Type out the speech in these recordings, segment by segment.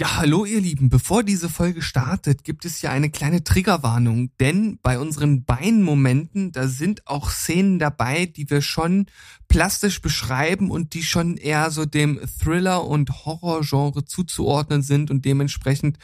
Ja, hallo ihr Lieben. Bevor diese Folge startet, gibt es ja eine kleine Triggerwarnung, denn bei unseren Beinmomenten, da sind auch Szenen dabei, die wir schon plastisch beschreiben und die schon eher so dem Thriller- und Horrorgenre zuzuordnen sind und dementsprechend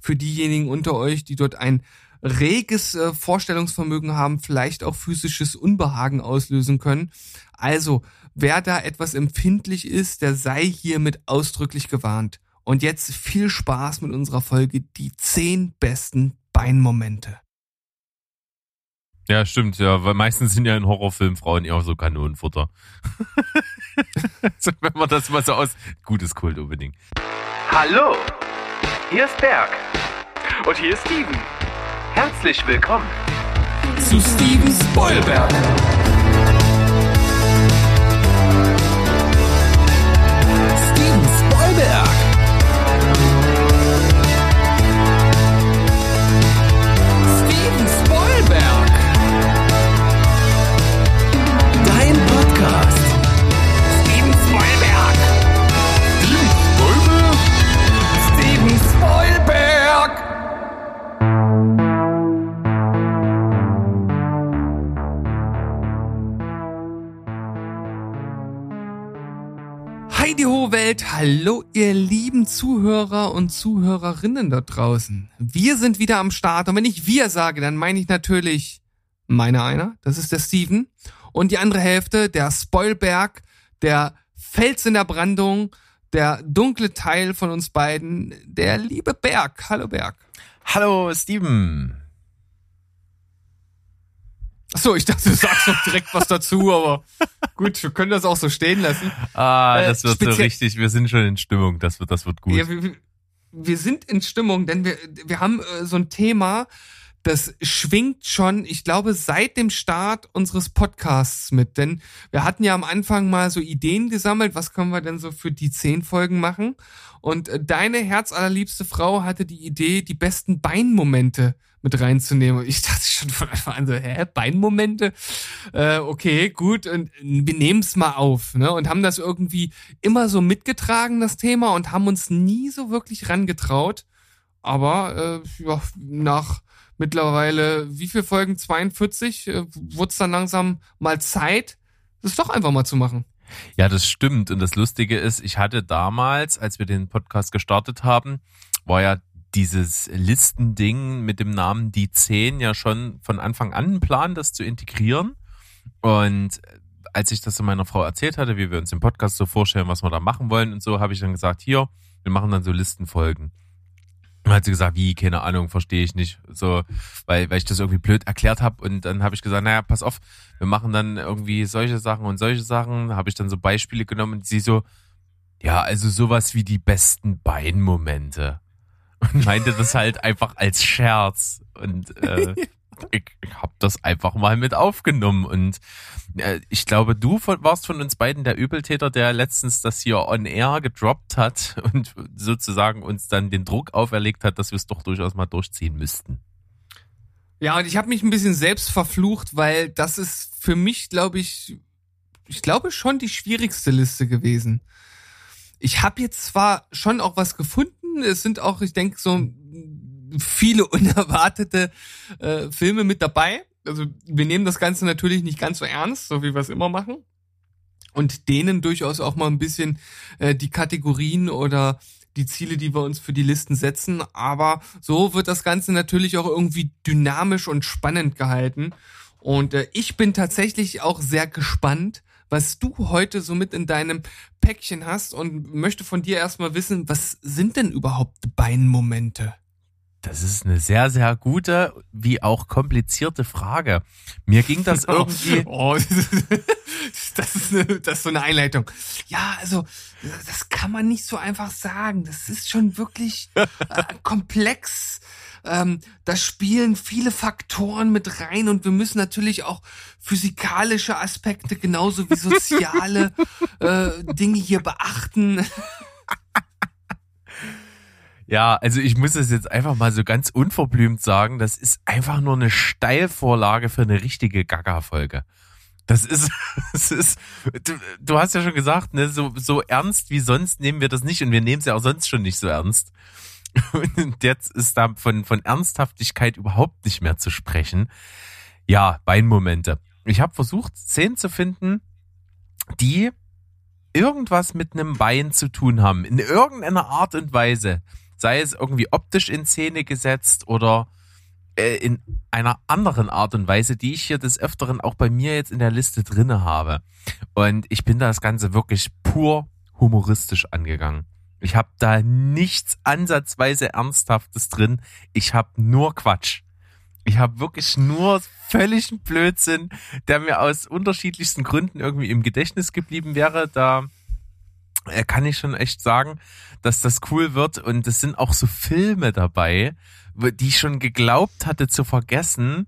für diejenigen unter euch, die dort ein reges äh, Vorstellungsvermögen haben, vielleicht auch physisches Unbehagen auslösen können. Also, wer da etwas empfindlich ist, der sei hiermit ausdrücklich gewarnt. Und jetzt viel Spaß mit unserer Folge Die 10 besten Beinmomente. Ja, stimmt, ja, weil meistens sind ja in Horrorfilmen Frauen eher so Kanonenfutter. so, wenn man das mal so aus. Gutes Kult unbedingt. Hallo, hier ist Berg. Und hier ist Steven. Herzlich willkommen zu Steven Spoilberg. Welt, hallo ihr lieben Zuhörer und Zuhörerinnen da draußen. Wir sind wieder am Start und wenn ich wir sage, dann meine ich natürlich meine einer, das ist der Steven und die andere Hälfte, der Spoilberg, der Fels in der Brandung, der dunkle Teil von uns beiden, der liebe Berg. Hallo Berg. Hallo Steven. Achso, ich dachte, du sagst noch direkt was dazu, aber gut, wir können das auch so stehen lassen. Ah, das wird so richtig. Wir sind schon in Stimmung. Das wird, das wird gut. Ja, wir, wir sind in Stimmung, denn wir, wir haben äh, so ein Thema, das schwingt schon, ich glaube, seit dem Start unseres Podcasts mit. Denn wir hatten ja am Anfang mal so Ideen gesammelt, was können wir denn so für die zehn Folgen machen? Und äh, deine herzallerliebste Frau hatte die Idee, die besten Beinmomente mit reinzunehmen. Ich dachte schon von Anfang an so, hä, Beinmomente? Äh, okay, gut, und wir nehmen es mal auf, ne? Und haben das irgendwie immer so mitgetragen, das Thema, und haben uns nie so wirklich rangetraut. Aber äh, ja, nach mittlerweile, wie viel Folgen? 42, äh, wurde es dann langsam mal Zeit, das doch einfach mal zu machen. Ja, das stimmt. Und das Lustige ist, ich hatte damals, als wir den Podcast gestartet haben, war ja dieses Listending mit dem Namen Die 10 ja schon von Anfang an ein Plan, das zu integrieren. Und als ich das meiner Frau erzählt hatte, wie wir uns im Podcast so vorstellen, was wir da machen wollen und so, habe ich dann gesagt, hier, wir machen dann so Listenfolgen. Und hat sie gesagt, wie, keine Ahnung, verstehe ich nicht. So, weil, weil ich das irgendwie blöd erklärt habe. Und dann habe ich gesagt, naja, pass auf, wir machen dann irgendwie solche Sachen und solche Sachen. Habe ich dann so Beispiele genommen und sie so, ja, also sowas wie die besten Beinmomente und meinte das halt einfach als Scherz. Und äh, ich, ich habe das einfach mal mit aufgenommen. Und äh, ich glaube, du von, warst von uns beiden der Übeltäter, der letztens das hier on air gedroppt hat und sozusagen uns dann den Druck auferlegt hat, dass wir es doch durchaus mal durchziehen müssten. Ja, und ich habe mich ein bisschen selbst verflucht, weil das ist für mich, glaube ich, ich glaube schon die schwierigste Liste gewesen. Ich habe jetzt zwar schon auch was gefunden, es sind auch, ich denke, so viele unerwartete äh, Filme mit dabei. Also wir nehmen das Ganze natürlich nicht ganz so ernst, so wie wir es immer machen. Und denen durchaus auch mal ein bisschen äh, die Kategorien oder die Ziele, die wir uns für die Listen setzen. Aber so wird das Ganze natürlich auch irgendwie dynamisch und spannend gehalten. Und äh, ich bin tatsächlich auch sehr gespannt, was du heute so mit in deinem Päckchen hast und möchte von dir erstmal wissen, was sind denn überhaupt Beinmomente? Das ist eine sehr, sehr gute, wie auch komplizierte Frage. Mir ging das irgendwie. Oh, das, ist eine, das ist so eine Einleitung. Ja, also, das kann man nicht so einfach sagen. Das ist schon wirklich äh, komplex ähm, da spielen viele Faktoren mit rein und wir müssen natürlich auch physikalische Aspekte genauso wie soziale äh, Dinge hier beachten. Ja, also ich muss es jetzt einfach mal so ganz unverblümt sagen, das ist einfach nur eine Steilvorlage für eine richtige Gaga-Folge. Das ist, das ist, du, du hast ja schon gesagt, ne, so, so ernst wie sonst nehmen wir das nicht und wir nehmen es ja auch sonst schon nicht so ernst. Und jetzt ist da von, von Ernsthaftigkeit überhaupt nicht mehr zu sprechen. Ja, Beinmomente. Ich habe versucht, Szenen zu finden, die irgendwas mit einem Bein zu tun haben, in irgendeiner Art und Weise. Sei es irgendwie optisch in Szene gesetzt oder äh, in einer anderen Art und Weise, die ich hier des Öfteren auch bei mir jetzt in der Liste drinne habe. Und ich bin das Ganze wirklich pur humoristisch angegangen. Ich habe da nichts ansatzweise Ernsthaftes drin. Ich habe nur Quatsch. Ich habe wirklich nur völligen Blödsinn, der mir aus unterschiedlichsten Gründen irgendwie im Gedächtnis geblieben wäre. Da äh, kann ich schon echt sagen, dass das cool wird. Und es sind auch so Filme dabei, die ich schon geglaubt hatte zu vergessen.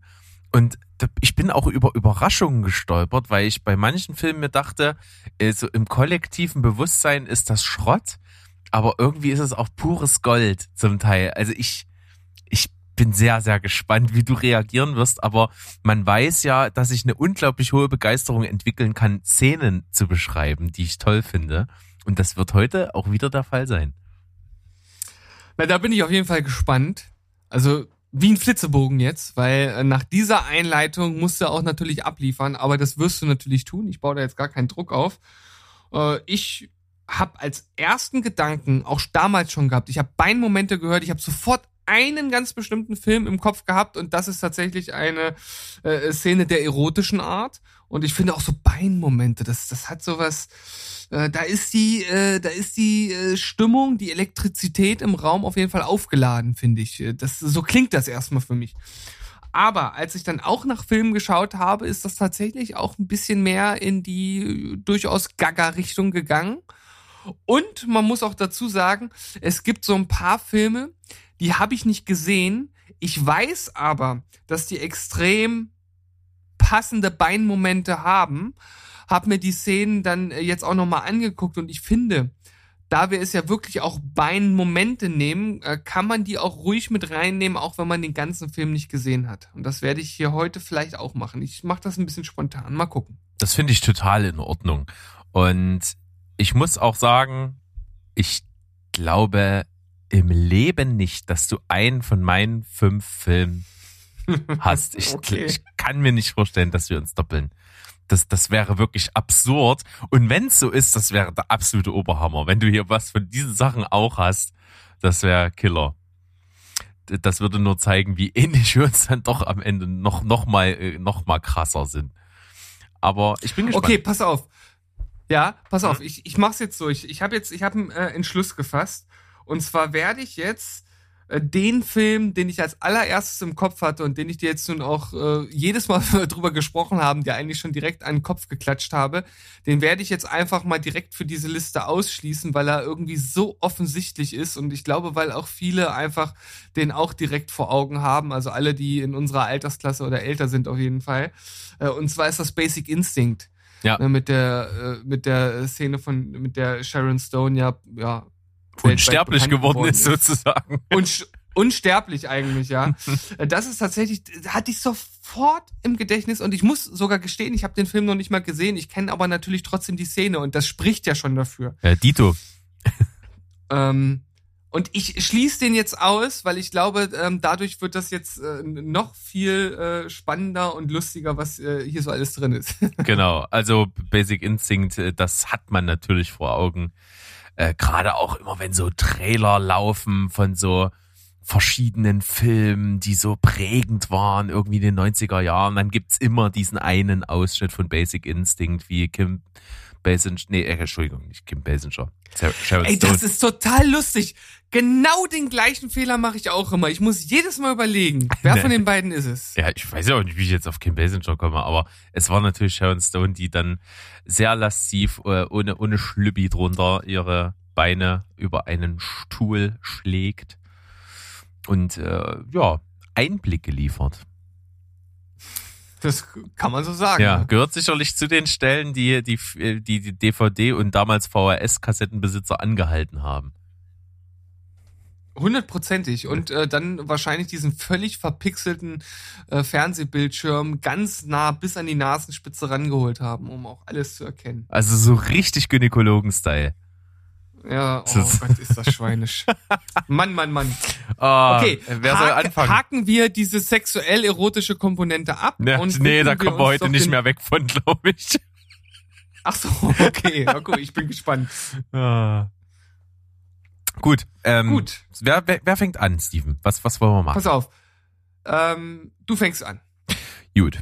Und ich bin auch über Überraschungen gestolpert, weil ich bei manchen Filmen mir dachte, äh, so im kollektiven Bewusstsein ist das Schrott, aber irgendwie ist es auch pures Gold zum Teil. Also ich, ich bin sehr, sehr gespannt, wie du reagieren wirst, aber man weiß ja, dass ich eine unglaublich hohe Begeisterung entwickeln kann, Szenen zu beschreiben, die ich toll finde. Und das wird heute auch wieder der Fall sein. Na, da bin ich auf jeden Fall gespannt. Also wie ein Flitzebogen jetzt, weil äh, nach dieser Einleitung musst du auch natürlich abliefern, aber das wirst du natürlich tun. Ich baue da jetzt gar keinen Druck auf. Äh, ich habe als ersten Gedanken auch damals schon gehabt, ich habe Beinmomente gehört, ich habe sofort einen ganz bestimmten Film im Kopf gehabt und das ist tatsächlich eine äh, Szene der erotischen Art und ich finde auch so Beinmomente, das das hat sowas äh, da ist die äh, da ist die äh, Stimmung, die Elektrizität im Raum auf jeden Fall aufgeladen, finde ich. Das so klingt das erstmal für mich. Aber als ich dann auch nach Filmen geschaut habe, ist das tatsächlich auch ein bisschen mehr in die durchaus Gaga-Richtung gegangen. Und man muss auch dazu sagen, es gibt so ein paar Filme, die habe ich nicht gesehen. Ich weiß aber, dass die extrem passende Beinmomente haben. Hab mir die Szenen dann äh, jetzt auch nochmal angeguckt und ich finde, da wir es ja wirklich auch Beinmomente nehmen, äh, kann man die auch ruhig mit reinnehmen, auch wenn man den ganzen Film nicht gesehen hat. Und das werde ich hier heute vielleicht auch machen. Ich mache das ein bisschen spontan. Mal gucken. Das finde ich total in Ordnung. Und ich muss auch sagen, ich glaube, im Leben nicht, dass du einen von meinen fünf Filmen hast. Ich, okay. ich kann mir nicht vorstellen, dass wir uns doppeln. Das, das wäre wirklich absurd. Und wenn es so ist, das wäre der absolute Oberhammer. Wenn du hier was von diesen Sachen auch hast, das wäre Killer. Das würde nur zeigen, wie ähnlich wir uns dann doch am Ende noch, noch mal, äh, noch mal krasser sind. Aber ich bin gespannt. Okay, pass auf. Ja, pass auf. Ich, ich mach's jetzt so. Ich, ich habe jetzt, ich habe einen äh, Entschluss gefasst. Und zwar werde ich jetzt äh, den Film, den ich als allererstes im Kopf hatte und den ich dir jetzt nun auch äh, jedes Mal drüber gesprochen haben, der eigentlich schon direkt an den Kopf geklatscht habe, den werde ich jetzt einfach mal direkt für diese Liste ausschließen, weil er irgendwie so offensichtlich ist und ich glaube, weil auch viele einfach den auch direkt vor Augen haben, also alle, die in unserer Altersklasse oder älter sind auf jeden Fall. Äh, und zwar ist das Basic Instinct. Ja. Ne, mit der, äh, mit der Szene von, mit der Sharon Stone ja, ja, unsterblich geworden ist, sozusagen. Und unsterblich eigentlich, ja. das ist tatsächlich, hatte ich sofort im Gedächtnis und ich muss sogar gestehen, ich habe den Film noch nicht mal gesehen, ich kenne aber natürlich trotzdem die Szene und das spricht ja schon dafür. Ja, Dito. ähm, und ich schließe den jetzt aus, weil ich glaube, ähm, dadurch wird das jetzt äh, noch viel äh, spannender und lustiger, was äh, hier so alles drin ist. genau, also Basic Instinct, äh, das hat man natürlich vor Augen äh, gerade auch immer, wenn so Trailer laufen von so verschiedenen Filmen, die so prägend waren, irgendwie in den 90er Jahren, dann gibt's immer diesen einen Ausschnitt von Basic Instinct, wie Kim Basinger, nee, äh, Entschuldigung, nicht Kim Basinger. Sharon Ey, das ist total lustig. Genau den gleichen Fehler mache ich auch immer. Ich muss jedes Mal überlegen, wer nee. von den beiden ist es. Ja, ich weiß ja auch nicht, wie ich jetzt auf Kim Basinger komme, aber es war natürlich Sharon Stone, die dann sehr lasziv, äh, ohne, ohne Schlüppi drunter ihre Beine über einen Stuhl schlägt und äh, ja, Einblicke liefert. Das kann man so sagen. Ja, gehört sicherlich zu den Stellen, die die, die, die DVD und damals VHS-Kassettenbesitzer angehalten haben. Hundertprozentig. Und äh, dann wahrscheinlich diesen völlig verpixelten äh, Fernsehbildschirm ganz nah bis an die Nasenspitze rangeholt haben, um auch alles zu erkennen. Also so richtig Gynäkologen-Style. Ja, oh Gott, ist das schweinisch. Mann, Mann, Mann. Oh, Okay, wer soll hak- anfangen? haken wir diese sexuell-erotische Komponente ab. Ja, und nee, da kommen wir uns heute nicht mehr weg von, glaube ich. Ach so, okay. Gut, ich bin gespannt. Ah. Gut. Ähm, Gut. Wer, wer, wer fängt an, Steven? Was, was wollen wir machen? Pass auf. Ähm, du fängst an. Gut.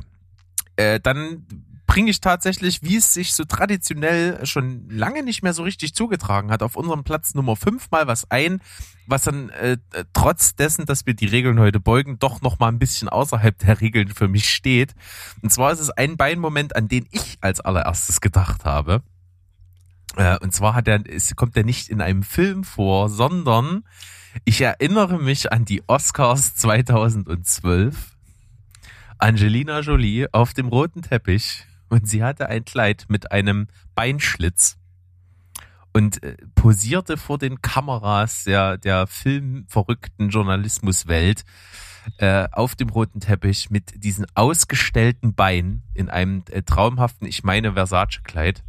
Äh, dann bringe ich tatsächlich, wie es sich so traditionell schon lange nicht mehr so richtig zugetragen hat, auf unserem Platz Nummer 5 mal was ein, was dann äh, äh, trotz dessen, dass wir die Regeln heute beugen, doch noch mal ein bisschen außerhalb der Regeln für mich steht. Und zwar ist es ein Beinmoment, an den ich als allererstes gedacht habe. Äh, und zwar hat er, es kommt er nicht in einem Film vor, sondern ich erinnere mich an die Oscars 2012. Angelina Jolie auf dem roten Teppich und sie hatte ein Kleid mit einem Beinschlitz und äh, posierte vor den Kameras der, der filmverrückten Journalismuswelt äh, auf dem roten Teppich mit diesen ausgestellten Beinen in einem äh, traumhaften, ich meine, Versace-Kleid.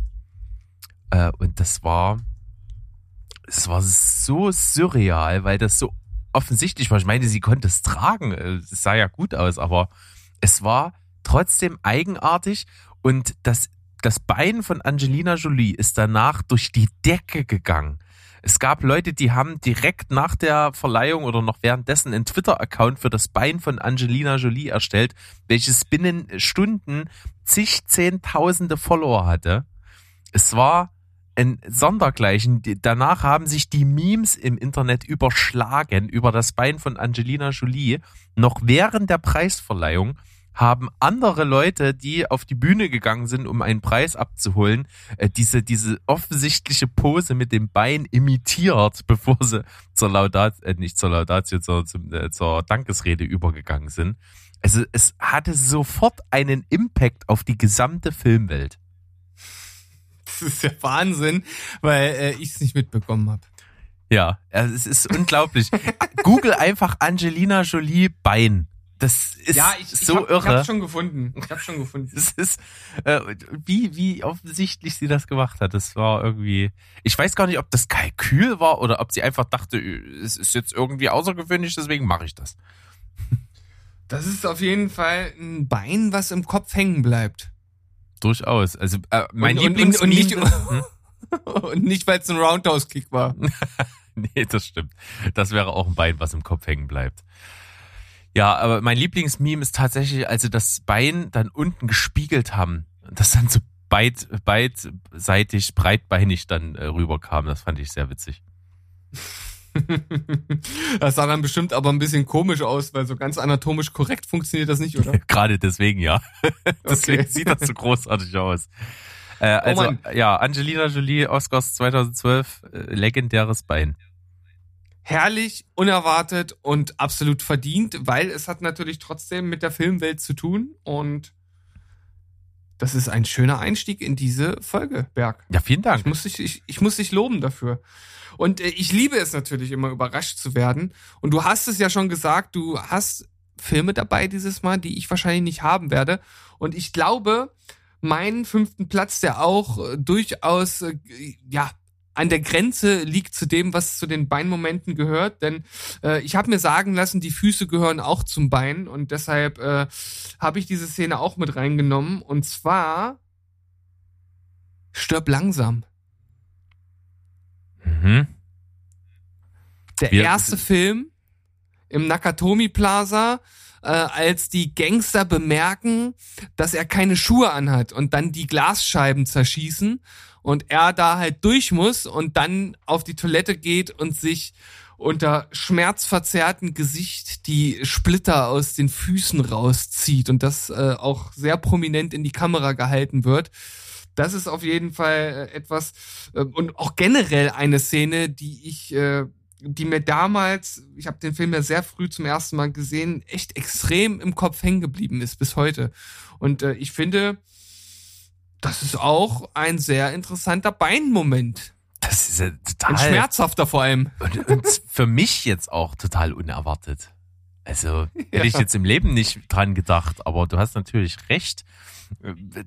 Äh, und das war, es war so surreal, weil das so offensichtlich war. Ich meine, sie konnte es tragen. Es sah ja gut aus, aber es war trotzdem eigenartig und das, das Bein von Angelina Jolie ist danach durch die Decke gegangen. Es gab Leute, die haben direkt nach der Verleihung oder noch währenddessen einen Twitter-Account für das Bein von Angelina Jolie erstellt, welches binnen Stunden zig Zehntausende Follower hatte. Es war ein Sondergleichen. Danach haben sich die Memes im Internet überschlagen über das Bein von Angelina Jolie. Noch während der Preisverleihung haben andere Leute, die auf die Bühne gegangen sind, um einen Preis abzuholen, äh, diese, diese offensichtliche Pose mit dem Bein imitiert, bevor sie zur Laudat, äh, nicht zur Laudatio, zur, zum, äh, zur Dankesrede übergegangen sind. Also es hatte sofort einen Impact auf die gesamte Filmwelt. Das ist ja Wahnsinn, weil äh, ich es nicht mitbekommen habe. Ja, also es ist unglaublich. Google einfach Angelina Jolie Bein. Das ist Ja, ich, ich so hab, Ich irre. hab's schon gefunden. Ich hab's schon gefunden. Es ist, äh, wie, wie offensichtlich sie das gemacht hat. Das war irgendwie, ich weiß gar nicht, ob das Kalkül war oder ob sie einfach dachte, es ist jetzt irgendwie außergewöhnlich, deswegen mache ich das. Das ist auf jeden Fall ein Bein, was im Kopf hängen bleibt. Durchaus. Also äh, mein Und- und- Lieblings und nicht- Hm? Und nicht, weil es ein Roundhouse-Kick war. Nee, das stimmt. Das wäre auch ein Bein, was im Kopf hängen bleibt. Ja, aber mein Lieblingsmeme ist tatsächlich, als sie das Bein dann unten gespiegelt haben, das dann so beit, beidseitig, breitbeinig dann äh, rüberkam. Das fand ich sehr witzig. Das sah dann bestimmt aber ein bisschen komisch aus, weil so ganz anatomisch korrekt funktioniert das nicht, oder? Gerade deswegen, ja. deswegen Okay. sieht das so großartig aus. Äh, also, Mann. ja, Angelina Jolie, Oscars 2012, äh, legendäres Bein. Herrlich, unerwartet und absolut verdient, weil es hat natürlich trotzdem mit der Filmwelt zu tun und das ist ein schöner Einstieg in diese Folge, Berg. Ja, vielen Dank. Ich muss dich, ich, ich muss dich loben dafür. Und äh, ich liebe es natürlich immer überrascht zu werden. Und du hast es ja schon gesagt, du hast Filme dabei dieses Mal, die ich wahrscheinlich nicht haben werde. Und ich glaube, meinen fünften Platz, der auch äh, durchaus, äh, ja, an der Grenze liegt zu dem, was zu den Beinmomenten gehört. Denn äh, ich habe mir sagen lassen, die Füße gehören auch zum Bein. Und deshalb äh, habe ich diese Szene auch mit reingenommen. Und zwar Stirb langsam. Mhm. Der Wir- erste Film im Nakatomi Plaza, äh, als die Gangster bemerken, dass er keine Schuhe anhat und dann die Glasscheiben zerschießen und er da halt durch muss und dann auf die Toilette geht und sich unter schmerzverzerrtem Gesicht die Splitter aus den Füßen rauszieht und das äh, auch sehr prominent in die Kamera gehalten wird. Das ist auf jeden Fall äh, etwas äh, und auch generell eine Szene, die ich, äh, die mir damals, ich habe den Film ja sehr früh zum ersten Mal gesehen, echt extrem im Kopf hängen geblieben ist bis heute. Und äh, ich finde, das ist auch ein sehr interessanter Beinmoment. Das ist ja total. Ein schmerzhafter vor allem. Und, und für mich jetzt auch total unerwartet. Also hätte ich Ja. jetzt im Leben nicht dran gedacht, aber du hast natürlich recht.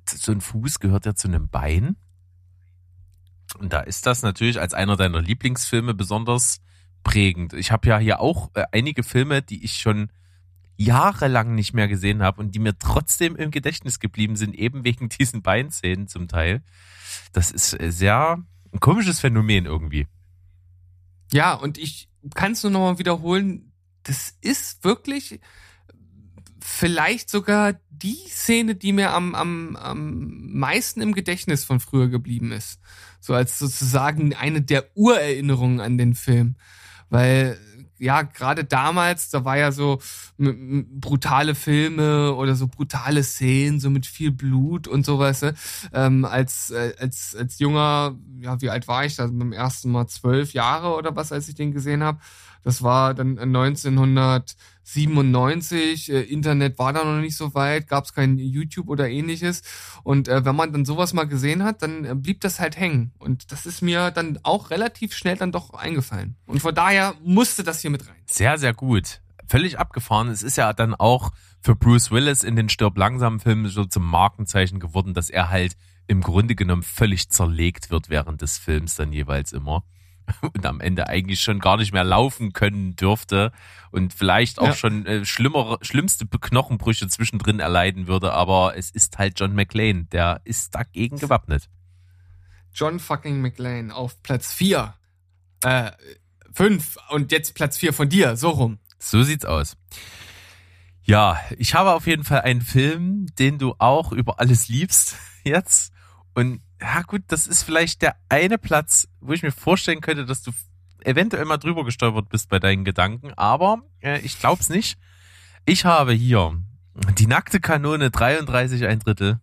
So ein Fuß gehört ja zu einem Bein. Und da ist das natürlich als einer deiner Lieblingsfilme besonders prägend. Ich habe ja hier auch äh, einige Filme, die ich schon jahrelang nicht mehr gesehen habe und die mir trotzdem im Gedächtnis geblieben sind, eben wegen diesen Beinszenen zum Teil. Das ist sehr ein komisches Phänomen irgendwie. Ja, und ich kann es nur nochmal wiederholen, das ist wirklich vielleicht sogar die Szene, die mir am, am, am meisten im Gedächtnis von früher geblieben ist. So als sozusagen eine der Urerinnerungen an den Film. Weil, ja, gerade damals, da war ja so brutale Filme oder so brutale Szenen, so mit viel Blut und sowas. Ne? Ähm, als, äh, als, als junger, ja, wie alt war ich da? Beim ersten Mal zwölf Jahre oder was, als ich den gesehen habe. Das war dann 1997. Äh, Internet war da noch nicht so weit, gab es kein YouTube oder ähnliches. Und äh, wenn man dann sowas mal gesehen hat, dann äh, blieb das halt hängen. Und das ist mir dann auch relativ schnell dann doch eingefallen. Und von daher musste das hier mit rein. Sehr, sehr gut. Völlig abgefahren. Es ist ja dann auch für Bruce Willis in den Stirb langsam Filmen so zum Markenzeichen geworden, dass er halt im Grunde genommen völlig zerlegt wird während des Films dann jeweils immer. Und am Ende eigentlich schon gar nicht mehr laufen können dürfte und vielleicht auch Ja. schon äh, schlimmere, schlimmste Knochenbrüche zwischendrin erleiden würde, aber es ist halt John McClane, der ist dagegen gewappnet. John fucking McLean auf Platz vier, Äh, fünf und jetzt Platz vier von dir, so rum. So sieht's aus. Ja, ich habe auf jeden Fall einen Film, den du auch über alles liebst jetzt. Und ja gut, das ist vielleicht der eine Platz, wo ich mir vorstellen könnte, dass du eventuell mal drüber gestolpert bist bei deinen Gedanken, aber äh, ich glaub's nicht. Ich habe hier die nackte Kanone 33 ein Drittel.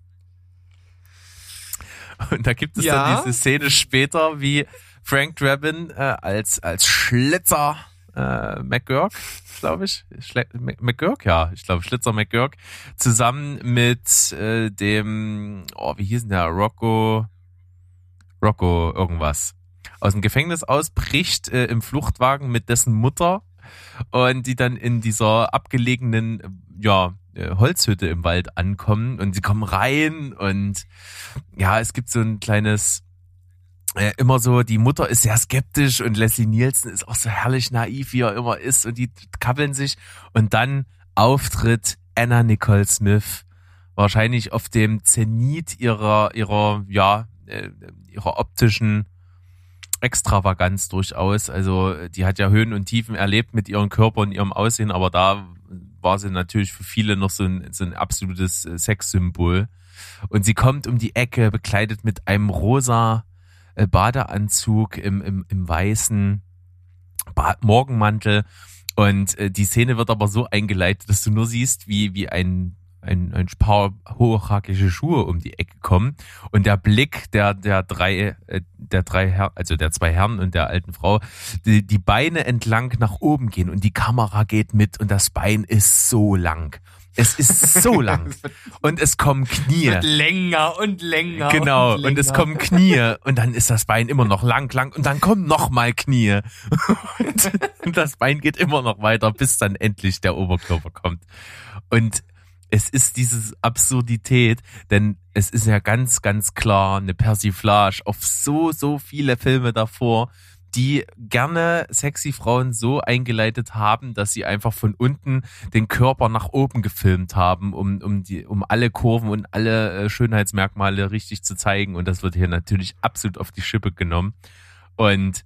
Und da gibt es Ja. dann diese Szene später, wie Frank Drabin äh, als als Schlitzer äh, McGurk, glaube ich, Schle Mc- McGurk, ja, ich glaube Schlitzer McGurk, zusammen mit äh, dem, oh, wie hieß denn der, Rocco, Rocco irgendwas, aus dem Gefängnis ausbricht äh, im Fluchtwagen mit dessen Mutter und die dann in dieser abgelegenen, ja, äh, Holzhütte im Wald ankommen und sie kommen rein und ja, es gibt so ein kleines immer so, die Mutter ist sehr skeptisch und Leslie Nielsen ist auch so herrlich naiv, wie er immer ist und die kappeln sich und dann Auftritt Anna Nicole Smith, wahrscheinlich auf dem Zenit ihrer, ihrer, ja, äh, ihrer optischen Extravaganz durchaus. Also die hat ja Höhen und Tiefen erlebt mit ihrem Körper und ihrem Aussehen, aber da war sie natürlich für viele noch so ein, so ein absolutes äh, Sexsymbol. Und sie kommt um die Ecke, bekleidet mit einem rosa Badeanzug im, im, im weißen ba Morgenmantel. Und äh, die Szene wird aber so eingeleitet, dass du nur siehst, wie, wie ein, ein, ein paar hochhackige Schuhe um die Ecke kommen. Und der Blick der, der drei, äh, der drei Herren, also der zwei Herren und der alten Frau, die, die Beine entlang nach oben gehen und die Kamera geht mit und das Bein ist so lang. Es ist so lang. Und es kommen Knie. wird länger und länger. Genau, und, und, es länger. kommen Knie und dann ist das Bein immer noch lang, lang und dann kommen noch mal Knie und, und das Bein geht immer noch weiter, bis dann endlich der Oberkörper kommt. Und es ist diese Absurdität, denn es ist ja ganz, ganz klar eine Persiflage auf so, so viele Filme davor, die gerne sexy Frauen so eingeleitet haben, dass sie einfach von unten den Körper nach oben gefilmt haben, um, um, die, um alle Kurven und alle äh, Schönheitsmerkmale richtig zu zeigen. Und das wird hier natürlich absolut auf die Schippe genommen. Und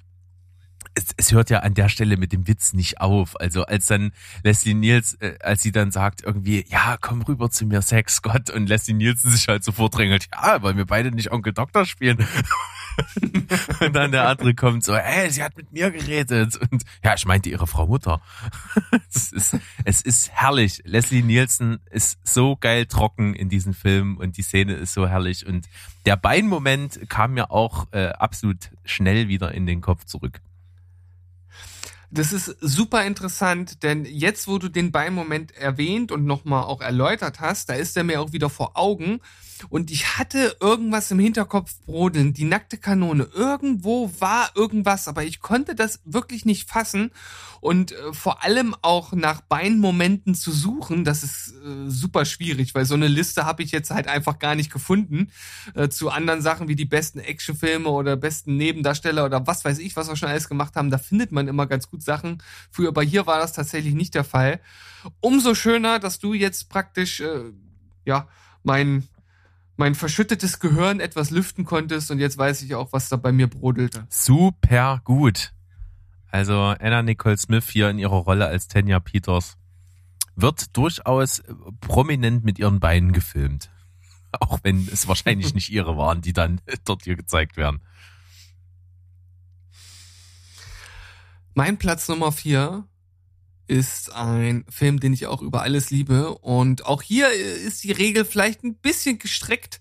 es, es hört ja an der Stelle mit dem Witz nicht auf. Also als dann Leslie Niels, äh, als sie dann sagt irgendwie, ja, komm rüber zu mir, Sex Gott, und Leslie Nielsen sich halt so vordrängelt, ja, wollen wir beide nicht Onkel Doktor spielen? und dann der andere kommt so, ey, sie hat mit mir geredet. Und ja, ich meinte ihre Frau Mutter. es, ist, es ist herrlich. Leslie Nielsen ist so geil trocken in diesem Film und die Szene ist so herrlich. Und der Beinmoment kam mir auch äh, absolut schnell wieder in den Kopf zurück. Das ist super interessant, denn jetzt, wo du den Beinmoment erwähnt und nochmal auch erläutert hast, da ist er mir auch wieder vor Augen. Und ich hatte irgendwas im Hinterkopf brodeln, die nackte Kanone. Irgendwo war irgendwas, aber ich konnte das wirklich nicht fassen. Und äh, vor allem auch nach Beinmomenten zu suchen, das ist äh, super schwierig, weil so eine Liste habe ich jetzt halt einfach gar nicht gefunden. Äh, zu anderen Sachen wie die besten Actionfilme oder besten Nebendarsteller oder was weiß ich, was wir schon alles gemacht haben, da findet man immer ganz gut Sachen. Früher, aber hier war das tatsächlich nicht der Fall. Umso schöner, dass du jetzt praktisch, äh, ja, mein mein verschüttetes Gehirn etwas lüften konntest und jetzt weiß ich auch, was da bei mir brodelte. Super gut. Also Anna Nicole Smith hier in ihrer Rolle als Tanya Peters wird durchaus prominent mit ihren Beinen gefilmt. Auch wenn es wahrscheinlich nicht ihre waren, die dann dort hier gezeigt werden. Mein Platz Nummer vier ist ein Film, den ich auch über alles liebe. Und auch hier ist die Regel vielleicht ein bisschen gestreckt.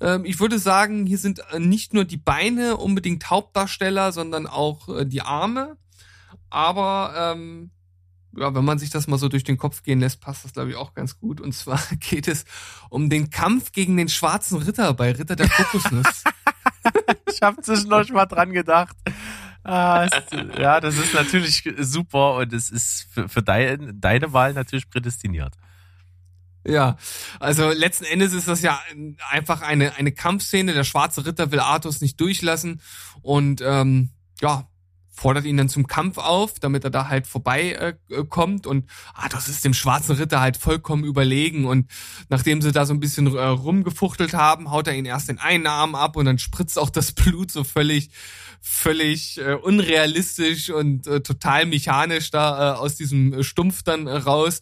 Ähm, ich würde sagen, hier sind äh, nicht nur die Beine unbedingt Hauptdarsteller, sondern auch äh, die Arme. Aber ähm, ja, wenn man sich das mal so durch den Kopf gehen lässt, passt das, glaube ich, auch ganz gut. Und zwar geht es um den Kampf gegen den schwarzen Ritter bei Ritter der Kokosnuss. ich habe zwischendurch mal dran gedacht. Ah, ja, das ist natürlich super und es ist für, für dein, deine Wahl natürlich prädestiniert. Ja, also letzten Endes ist das ja einfach eine, eine Kampfszene. Der schwarze Ritter will Arthus nicht durchlassen und ähm, ja, fordert ihn dann zum Kampf auf, damit er da halt vorbei äh, kommt und das ist dem schwarzen Ritter halt vollkommen überlegen und nachdem sie da so ein bisschen äh, rumgefuchtelt haben, haut er ihn erst den einen Arm ab und dann spritzt auch das Blut so völlig völlig äh, unrealistisch und äh, total mechanisch da äh, aus diesem Stumpf dann äh, raus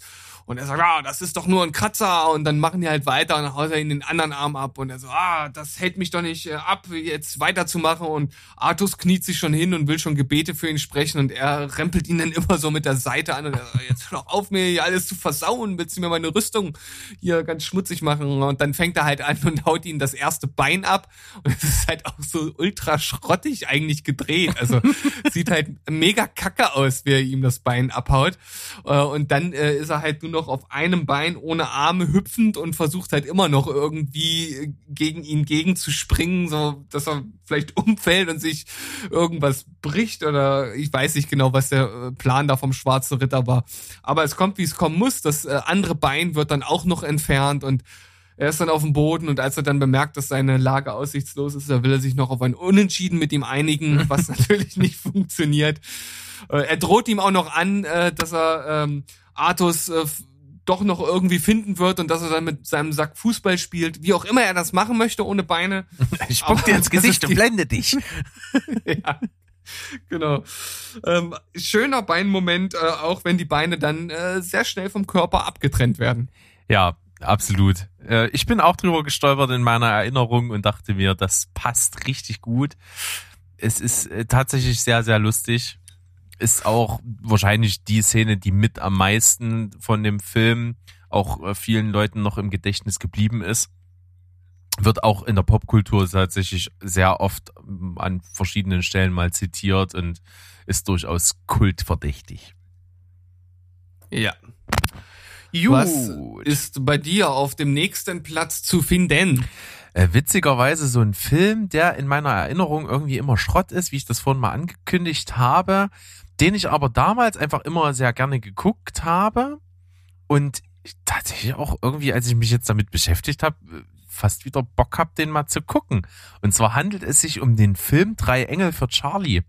und er sagt, ah, das ist doch nur ein Kratzer. Und dann machen die halt weiter und dann haut er ihn den anderen Arm ab. Und er so, ah, das hält mich doch nicht äh, ab, jetzt weiterzumachen. Und Artus kniet sich schon hin und will schon Gebete für ihn sprechen. Und er rempelt ihn dann immer so mit der Seite an. Und er sagt, jetzt hör doch auf, mir hier alles zu versauen. Willst du mir meine Rüstung hier ganz schmutzig machen? Und dann fängt er halt an und haut ihn das erste Bein ab. Und es ist halt auch so ultra schrottig eigentlich gedreht. Also sieht halt mega kacke aus, wie er ihm das Bein abhaut. Äh, und dann äh, ist er halt nur noch noch auf einem Bein ohne Arme hüpfend und versucht halt immer noch irgendwie gegen ihn gegenzuspringen, so dass er vielleicht umfällt und sich irgendwas bricht oder ich weiß nicht genau, was der äh, Plan da vom schwarzen Ritter war. Aber es kommt, wie es kommen muss. Das äh, andere Bein wird dann auch noch entfernt und er ist dann auf dem Boden und als er dann bemerkt, dass seine Lage aussichtslos ist, da will er sich noch auf ein Unentschieden mit ihm einigen, was natürlich nicht funktioniert. Äh, er droht ihm auch noch an, dass er ähm, Artus doch noch irgendwie finden wird und dass er dann mit seinem Sack Fußball spielt, wie auch immer er das machen möchte ohne Beine. Ich spuck dir ins Gesicht und blende dich. ja. Genau. Ähm, schöner Beinmoment, äh, auch wenn die Beine dann äh, sehr schnell vom Körper abgetrennt werden. Ja, absolut. Äh, ich bin auch drüber gestolpert in meiner Erinnerung und dachte mir, das passt richtig gut. Es ist äh, tatsächlich sehr, sehr lustig ist auch wahrscheinlich die Szene, die mit am meisten von dem Film auch äh, vielen Leuten noch im Gedächtnis geblieben ist. Wird auch in der Popkultur tatsächlich sehr oft ähm, an verschiedenen Stellen mal zitiert und ist durchaus kultverdächtig. Ja. Gut. Was ist bei dir auf dem nächsten Platz zu finden? Äh, witzigerweise so ein Film, der in meiner Erinnerung irgendwie immer Schrott ist, wie ich das vorhin mal angekündigt habe den ich aber damals einfach immer sehr gerne geguckt habe und tatsächlich auch irgendwie, als ich mich jetzt damit beschäftigt habe, fast wieder Bock habe, den mal zu gucken. Und zwar handelt es sich um den Film Drei Engel für Charlie.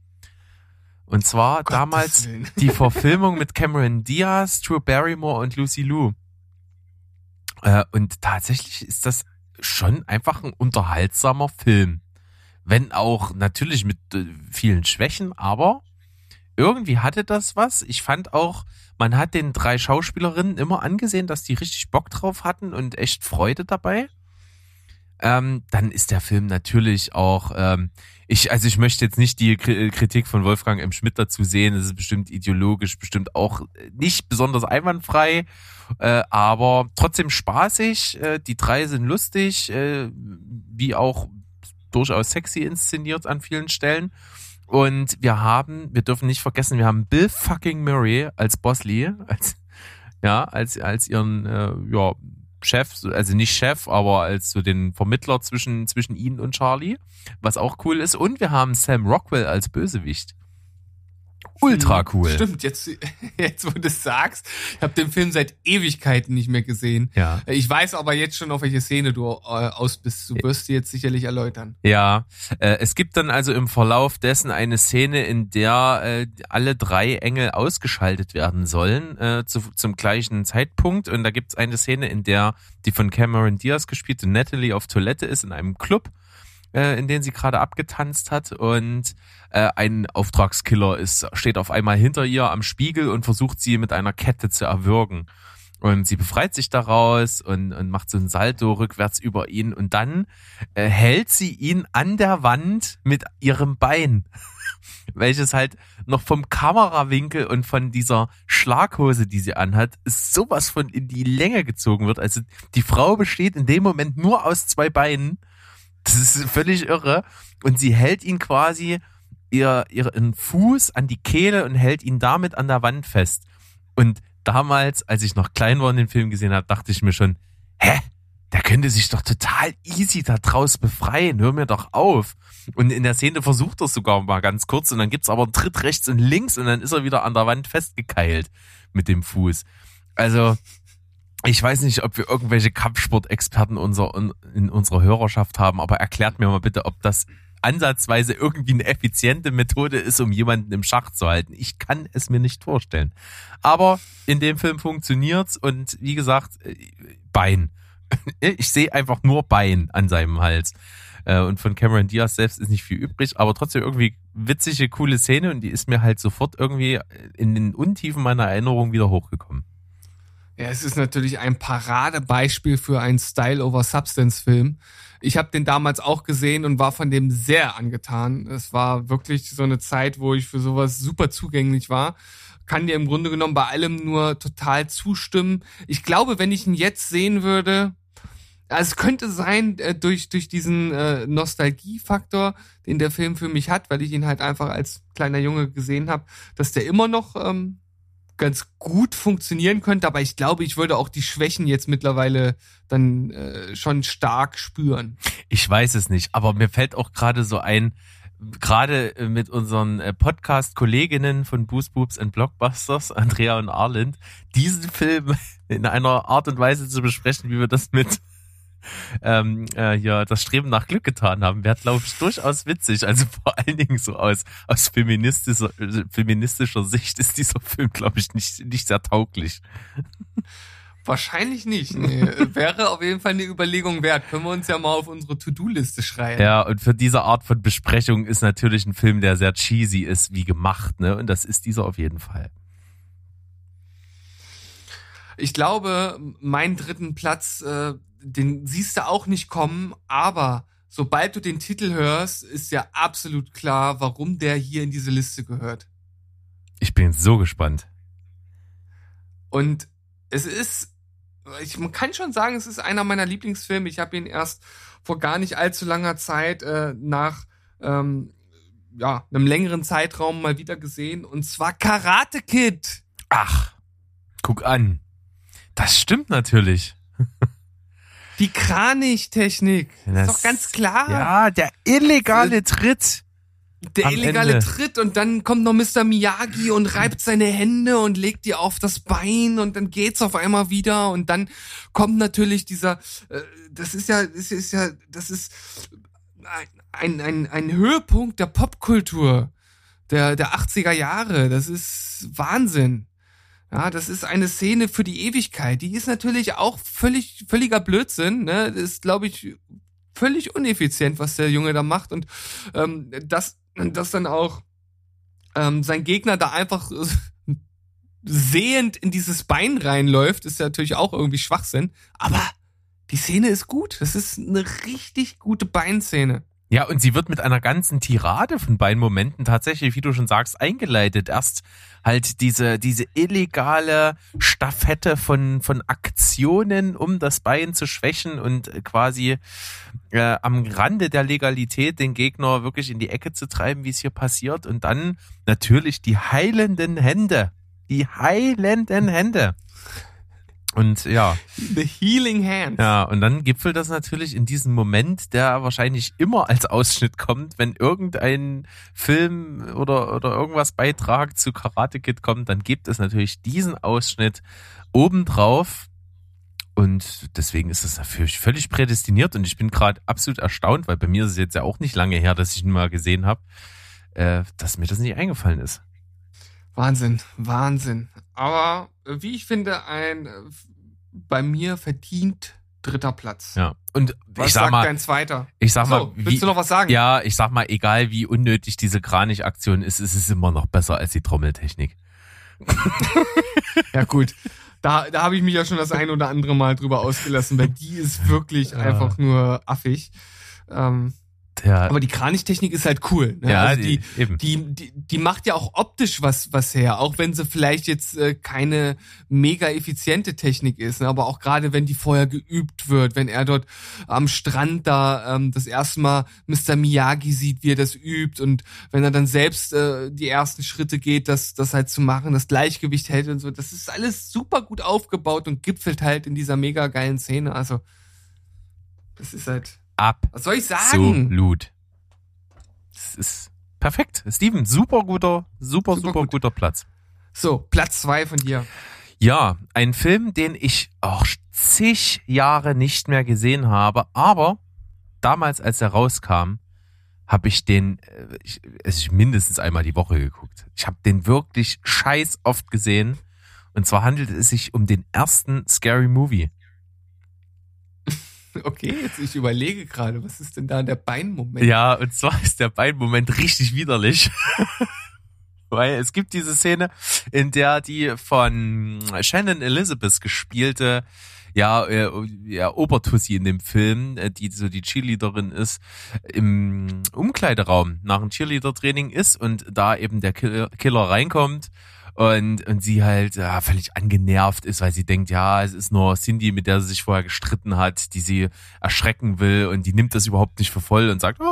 Und zwar Gottes damals Willen. die Verfilmung mit Cameron Diaz, Drew Barrymore und Lucy Liu. Äh, und tatsächlich ist das schon einfach ein unterhaltsamer Film. Wenn auch natürlich mit äh, vielen Schwächen, aber irgendwie hatte das was. Ich fand auch, man hat den drei Schauspielerinnen immer angesehen, dass die richtig Bock drauf hatten und echt Freude dabei. Ähm, dann ist der Film natürlich auch, ähm, ich, also ich möchte jetzt nicht die Kritik von Wolfgang M. Schmidt dazu sehen, es ist bestimmt ideologisch, bestimmt auch nicht besonders einwandfrei, äh, aber trotzdem spaßig, äh, die drei sind lustig, äh, wie auch durchaus sexy inszeniert an vielen Stellen. Und wir haben, wir dürfen nicht vergessen, wir haben Bill fucking Murray als Bosley, als, ja, als, als ihren, äh, ja, Chef, also nicht Chef, aber als so den Vermittler zwischen, zwischen ihnen und Charlie, was auch cool ist. Und wir haben Sam Rockwell als Bösewicht. Ultra cool. Stimmt, jetzt, jetzt wo du es sagst, ich habe den Film seit Ewigkeiten nicht mehr gesehen. Ja. Ich weiß aber jetzt schon, auf welche Szene du äh, aus bist. Du wirst sie jetzt sicherlich erläutern. Ja, äh, es gibt dann also im Verlauf dessen eine Szene, in der äh, alle drei Engel ausgeschaltet werden sollen äh, zu, zum gleichen Zeitpunkt. Und da gibt es eine Szene, in der die von Cameron Diaz gespielte Natalie auf Toilette ist in einem Club äh, in den sie gerade abgetanzt hat und äh, ein Auftragskiller ist steht auf einmal hinter ihr am Spiegel und versucht sie mit einer Kette zu erwürgen. Und sie befreit sich daraus und, und macht so ein Salto rückwärts über ihn und dann äh, hält sie ihn an der Wand mit ihrem Bein, welches halt noch vom Kamerawinkel und von dieser Schlaghose, die sie anhat, sowas von in die Länge gezogen wird. Also die Frau besteht in dem Moment nur aus zwei Beinen das ist völlig irre. Und sie hält ihn quasi ihr, ihren Fuß an die Kehle und hält ihn damit an der Wand fest. Und damals, als ich noch klein war und den Film gesehen habe, dachte ich mir schon, hä? Der könnte sich doch total easy da draus befreien. Hör mir doch auf. Und in der Szene versucht er sogar mal ganz kurz und dann gibt's aber einen Tritt rechts und links und dann ist er wieder an der Wand festgekeilt mit dem Fuß. Also, ich weiß nicht, ob wir irgendwelche Kampfsportexperten unser, in unserer Hörerschaft haben, aber erklärt mir mal bitte, ob das ansatzweise irgendwie eine effiziente Methode ist, um jemanden im Schach zu halten. Ich kann es mir nicht vorstellen. Aber in dem Film funktioniert's und wie gesagt, äh, Bein. Ich sehe einfach nur Bein an seinem Hals. Äh, und von Cameron Diaz selbst ist nicht viel übrig, aber trotzdem irgendwie witzige, coole Szene und die ist mir halt sofort irgendwie in den Untiefen meiner Erinnerung wieder hochgekommen. Ja, es ist natürlich ein Paradebeispiel für einen Style-over-Substance-Film. Ich habe den damals auch gesehen und war von dem sehr angetan. Es war wirklich so eine Zeit, wo ich für sowas super zugänglich war. Kann dir im Grunde genommen bei allem nur total zustimmen. Ich glaube, wenn ich ihn jetzt sehen würde, also es könnte sein, äh, durch, durch diesen äh, Nostalgiefaktor, den der Film für mich hat, weil ich ihn halt einfach als kleiner Junge gesehen habe, dass der immer noch ähm, ganz gut funktionieren könnte, aber ich glaube, ich würde auch die Schwächen jetzt mittlerweile dann äh, schon stark spüren. Ich weiß es nicht, aber mir fällt auch gerade so ein, gerade äh, mit unseren äh, Podcast-Kolleginnen von Boost Boobs and Blockbusters, Andrea und Arlind, diesen Film in einer Art und Weise zu besprechen, wie wir das mit ähm, äh, ja, das Streben nach Glück getan haben, wäre, glaube ich, durchaus witzig. Also vor allen Dingen so aus, aus feministischer, feministischer Sicht ist dieser Film, glaube ich, nicht, nicht sehr tauglich. Wahrscheinlich nicht. Nee. Wäre auf jeden Fall eine Überlegung wert. Können wir uns ja mal auf unsere To-Do-Liste schreiben. Ja, und für diese Art von Besprechung ist natürlich ein Film, der sehr cheesy ist, wie gemacht, ne? Und das ist dieser auf jeden Fall. Ich glaube, meinen dritten Platz äh, den siehst du auch nicht kommen, aber sobald du den Titel hörst, ist ja absolut klar, warum der hier in diese Liste gehört. Ich bin so gespannt. Und es ist, ich man kann schon sagen, es ist einer meiner Lieblingsfilme. Ich habe ihn erst vor gar nicht allzu langer Zeit äh, nach ähm, ja, einem längeren Zeitraum mal wieder gesehen. Und zwar Karate Kid. Ach, guck an. Das stimmt natürlich. Die Kranichtechnik. Das, ist doch ganz klar. Ja, der illegale Tritt. Der illegale Ende. Tritt und dann kommt noch Mr. Miyagi und reibt seine Hände und legt die auf das Bein und dann geht's auf einmal wieder und dann kommt natürlich dieser, äh, das ist ja, das ist ja, das ist ein, ein, ein Höhepunkt der Popkultur der, der 80er Jahre. Das ist Wahnsinn. Ja, das ist eine Szene für die Ewigkeit. Die ist natürlich auch völlig, völliger Blödsinn. Ne? Das ist, glaube ich, völlig uneffizient, was der Junge da macht. Und ähm, dass, dass dann auch ähm, sein Gegner da einfach sehend in dieses Bein reinläuft, ist natürlich auch irgendwie Schwachsinn. Aber die Szene ist gut. Das ist eine richtig gute Beinszene. Ja, und sie wird mit einer ganzen Tirade von beiden Momenten tatsächlich, wie du schon sagst, eingeleitet. Erst halt diese, diese illegale Staffette von, von Aktionen, um das Bein zu schwächen und quasi äh, am Rande der Legalität den Gegner wirklich in die Ecke zu treiben, wie es hier passiert. Und dann natürlich die heilenden Hände. Die heilenden Hände. Und ja. The Healing Hand. Ja, und dann gipfelt das natürlich in diesem Moment, der wahrscheinlich immer als Ausschnitt kommt, wenn irgendein Film oder, oder irgendwas Beitrag zu Karate Kid kommt, dann gibt es natürlich diesen Ausschnitt obendrauf. Und deswegen ist es natürlich völlig prädestiniert und ich bin gerade absolut erstaunt, weil bei mir ist es jetzt ja auch nicht lange her, dass ich ihn mal gesehen habe, äh, dass mir das nicht eingefallen ist. Wahnsinn, Wahnsinn. Aber äh, wie ich finde, ein äh, bei mir verdient dritter Platz. Ja. Und Was ich sag sagt mal, dein zweiter? ich sag mal, so, wie, willst du noch was sagen? ja, ich sag mal, egal wie unnötig diese Kranich-Aktion ist, ist es immer noch besser als die Trommeltechnik. Ja, gut. Da, da habe ich mich ja schon das ein oder andere Mal drüber ausgelassen, weil die ist wirklich Ja. einfach nur affig. Ähm, Ja, aber die Kranichtechnik ist halt cool. Ne? ja also die, eben. die, die, die macht ja auch optisch was, was her, auch wenn sie vielleicht jetzt äh, keine mega effiziente Technik ist, ne? aber auch gerade wenn die vorher geübt wird, wenn er dort am Strand da ähm, das erste Mal Mr. Miyagi sieht, wie er das übt und wenn er dann selbst äh, die ersten Schritte geht, das, das halt zu machen, das Gleichgewicht hält und so, das ist alles super gut aufgebaut und gipfelt halt in dieser mega geilen Szene, also das ist halt, was soll ich sagen? Absolut. Das ist perfekt. Steven, super guter, super, Super super, gut. guter Platz. So, Platz zwei von dir. Ja, ein Film, den ich auch zig Jahre nicht mehr gesehen habe, aber damals, als er rauskam, habe ich den äh, ich, es ist mindestens einmal die Woche geguckt. Ich habe den wirklich scheiß oft gesehen. Und zwar handelt es sich um den ersten Scary Movie. Okay, jetzt ich überlege gerade, was ist denn da der Beinmoment? Ja, und zwar ist der Beinmoment richtig widerlich. Weil es gibt diese Szene, in der die von Shannon Elizabeth gespielte, ja, äh, ja Obertussi in dem Film, äh, die so die Cheerleaderin ist, im Umkleideraum nach dem Cheerleader-Training ist und da eben der Killer, Killer reinkommt und, und sie halt ja, völlig angenervt ist, weil sie denkt, ja, es ist nur Cindy, mit der sie sich vorher gestritten hat, die sie erschrecken will und die nimmt das überhaupt nicht für voll und sagt, oh,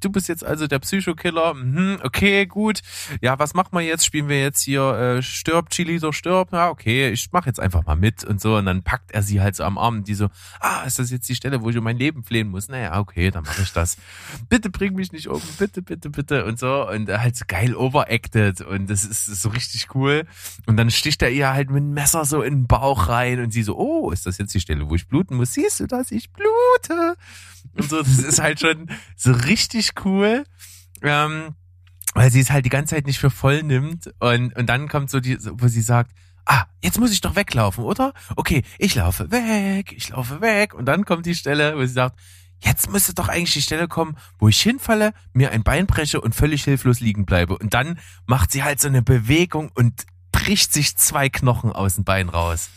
du bist jetzt also der Psychokiller, mhm, okay, gut, ja, was machen wir jetzt? Spielen wir jetzt hier äh, stirb, Cheerleader stirb, ja, okay, ich mach jetzt einfach mal mit und so und dann packt er sie halt so am Arm und die so, ah, ist das jetzt die Stelle, wo ich um mein Leben flehen muss? Naja, okay, dann mache ich das. Bitte bring mich nicht um, bitte, bitte, bitte und so und halt so geil overacted und das ist, ist so richtig cool und dann sticht er ihr halt mit dem Messer so in den Bauch rein und sie so, oh, ist das jetzt die Stelle, wo ich bluten muss? Siehst du, dass ich blute? Und so, das ist halt schon so richtig cool. Ähm, weil sie es halt die ganze Zeit nicht für voll nimmt und, und dann kommt so die, wo sie sagt, ah, jetzt muss ich doch weglaufen, oder? Okay, ich laufe weg, ich laufe weg und dann kommt die Stelle, wo sie sagt, jetzt müsste doch eigentlich die Stelle kommen, wo ich hinfalle, mir ein Bein breche und völlig hilflos liegen bleibe und dann macht sie halt so eine Bewegung und bricht sich zwei Knochen aus dem Bein raus.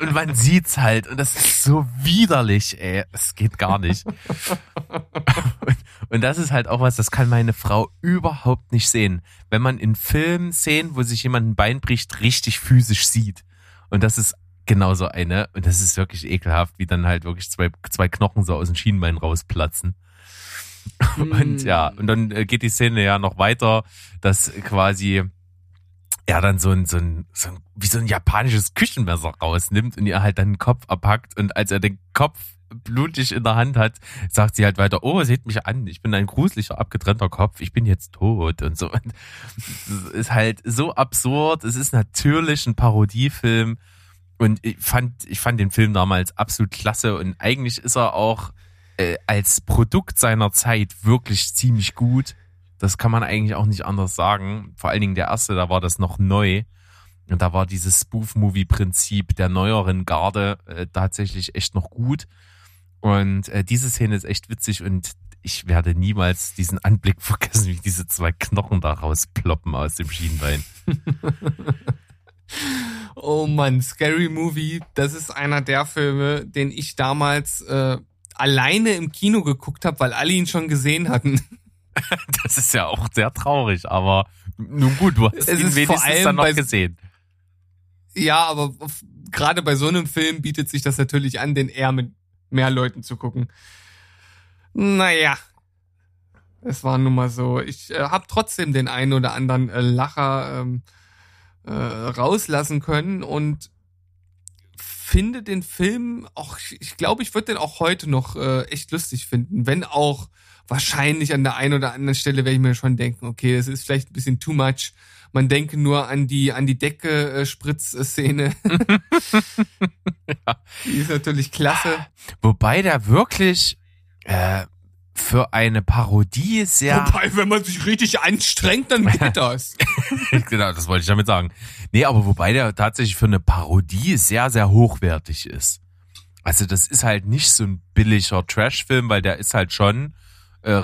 Und, man sieht's halt und das ist so widerlich, ey, es geht gar nicht. Und, und das ist halt auch was, das kann meine Frau überhaupt nicht sehen. Wenn man in Filmen Szenen, wo sich jemand ein Bein bricht, richtig physisch sieht. Und das ist genauso eine. Und das ist wirklich ekelhaft, wie dann halt wirklich zwei, zwei Knochen so aus dem Schienbein rausplatzen. Und ja, und dann äh, geht die Szene ja noch weiter, dass quasi er dann so ein, so ein, so ein, wie so ein japanisches Küchenmesser rausnimmt und ihr halt dann den Kopf abhackt und als er den Kopf blutig in der Hand hat, sagt sie halt weiter, oh, seht mich an, ich bin ein gruseliger, abgetrennter Kopf, ich bin jetzt tot und so. Und das ist halt so absurd, es ist natürlich ein Parodiefilm und ich fand, ich fand den Film damals absolut klasse und eigentlich ist er auch äh, als Produkt seiner Zeit wirklich ziemlich gut. Das kann man eigentlich auch nicht anders sagen. Vor allen Dingen der erste, da war das noch neu. Und da war dieses Spoof-Movie-Prinzip der neueren Garde äh, tatsächlich echt noch gut. Und äh, diese Szene ist echt witzig und ich werde niemals diesen Anblick vergessen, wie diese zwei Knochen da rausploppen aus dem Schienbein. Oh Mann, Scary Movie, das ist einer der Filme, den ich damals äh, alleine im Kino geguckt habe, weil alle ihn schon gesehen hatten. Das ist ja auch sehr traurig, aber nun gut, du hast Es ihn wenigstens dann noch gesehen. Ja, aber gerade bei so einem Film bietet sich das natürlich an, den eher mit mehr Leuten zu gucken. Naja, es war nun mal so. Ich äh, habe trotzdem den einen oder anderen äh, Lacher ähm, äh, rauslassen können und finde den Film auch, ich- ich glaube, ich würde den auch heute noch äh, echt lustig finden, wenn auch wahrscheinlich an der einen oder anderen Stelle werde ich mir schon denken, okay, das ist vielleicht ein bisschen too much. Man denke nur an die an die Decke äh, Spritzszene. Die ist natürlich klasse. Wobei der wirklich äh, für eine Parodie sehr Wobei, wenn man sich richtig anstrengt, dann geht das. genau, das wollte ich damit sagen. Nee, aber wobei der tatsächlich für eine Parodie sehr, sehr hochwertig ist. Also das ist halt nicht so ein billiger Trash-Film, weil der ist halt schon, äh,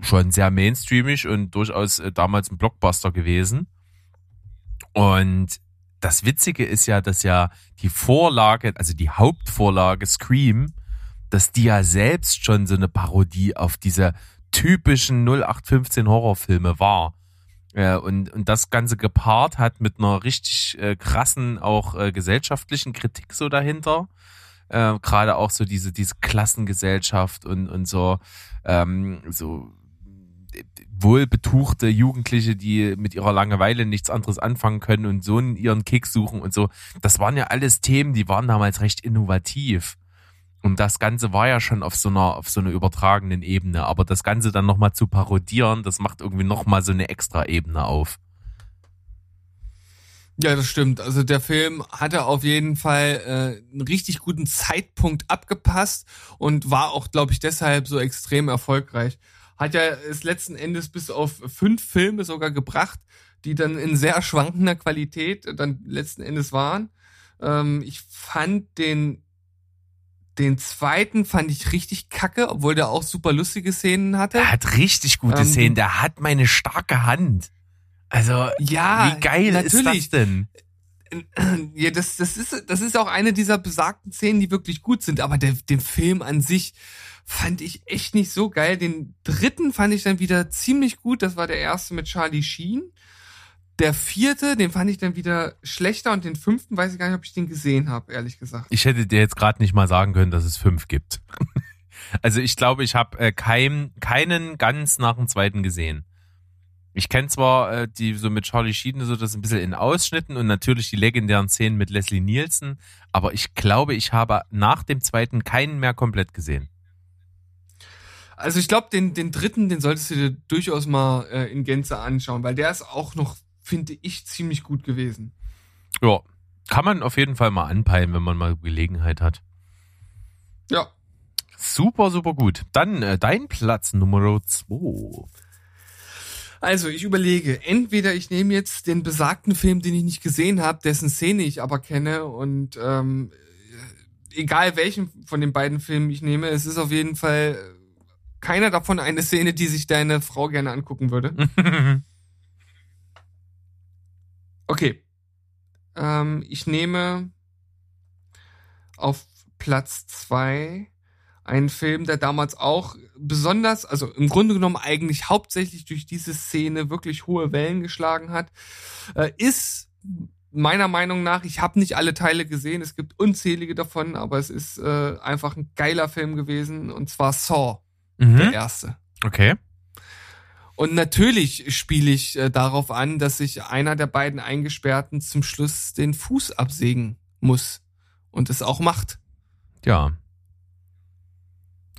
schon sehr mainstreamig und durchaus äh, damals ein Blockbuster gewesen. Und das Witzige ist ja, dass ja die Vorlage, also die Hauptvorlage Scream, dass die ja selbst schon so eine Parodie auf diese typischen 0815 Horrorfilme war. Äh, und, und das Ganze gepaart hat mit einer richtig äh, krassen, auch äh, gesellschaftlichen Kritik so dahinter. Äh, Gerade auch so diese, diese Klassengesellschaft und, und so, ähm, so wohlbetuchte Jugendliche, die mit ihrer Langeweile nichts anderes anfangen können und so ihren Kick suchen und so. Das waren ja alles Themen, die waren damals recht innovativ. Und das Ganze war ja schon auf so einer, auf so einer übertragenen Ebene. Aber das Ganze dann nochmal zu parodieren, das macht irgendwie nochmal so eine extra Ebene auf. Ja, das stimmt. Also der Film hatte auf jeden Fall äh, einen richtig guten Zeitpunkt abgepasst und war auch, glaube ich, deshalb so extrem erfolgreich. Hat ja es letzten Endes bis auf fünf Filme sogar gebracht, die dann in sehr schwankender Qualität dann letzten Endes waren. Ähm, ich fand den den zweiten fand ich richtig kacke, obwohl der auch super lustige Szenen hatte. Der hat richtig gute Ähm, Szenen, der hat meine starke Hand. Also, Ja, wie geil ist natürlich. das denn? Ja, das, das ist, das ist auch eine dieser besagten Szenen, die wirklich gut sind. Aber der, den Film an sich fand ich echt nicht so geil. Den dritten fand ich dann wieder ziemlich gut. Das war der erste mit Charlie Sheen. Der vierte, den fand ich dann wieder schlechter und den fünften weiß ich gar nicht, ob ich den gesehen habe, ehrlich gesagt. Ich hätte dir jetzt gerade nicht mal sagen können, dass es fünf gibt. also ich glaube, ich habe äh, kein, keinen ganz nach dem zweiten gesehen. Ich kenne zwar äh, die so mit Charlie Sheen so das ein bisschen in Ausschnitten und natürlich die legendären Szenen mit Leslie Nielsen, aber ich glaube, ich habe nach dem zweiten keinen mehr komplett gesehen. Also ich glaube, den, den dritten, den solltest du dir durchaus mal äh, in Gänze anschauen, weil der ist auch noch, finde ich, ziemlich gut gewesen. Ja, kann man auf jeden Fall mal anpeilen, wenn man mal Gelegenheit hat. Ja, Super, super gut. Dann äh, dein Platz Nummer zwei. Also, ich überlege, entweder ich nehme jetzt den besagten Film, den ich nicht gesehen habe, dessen Szene ich aber kenne und ähm, egal welchen von den beiden Filmen ich nehme, es ist auf jeden Fall keiner davon eine Szene, die sich deine Frau gerne angucken würde. Okay. Ähm, ich nehme auf Platz zwei einen Film, der damals auch besonders, also im Grunde genommen eigentlich hauptsächlich durch diese Szene wirklich hohe Wellen geschlagen hat, äh, ist meiner Meinung nach, ich habe nicht alle Teile gesehen, es gibt unzählige davon, aber es ist äh, einfach ein geiler Film gewesen und zwar Saw, der mhm. erste. Okay. Und natürlich spiele ich äh, darauf an, dass sich einer der beiden Eingesperrten zum Schluss den Fuß absägen muss und es auch macht. Ja.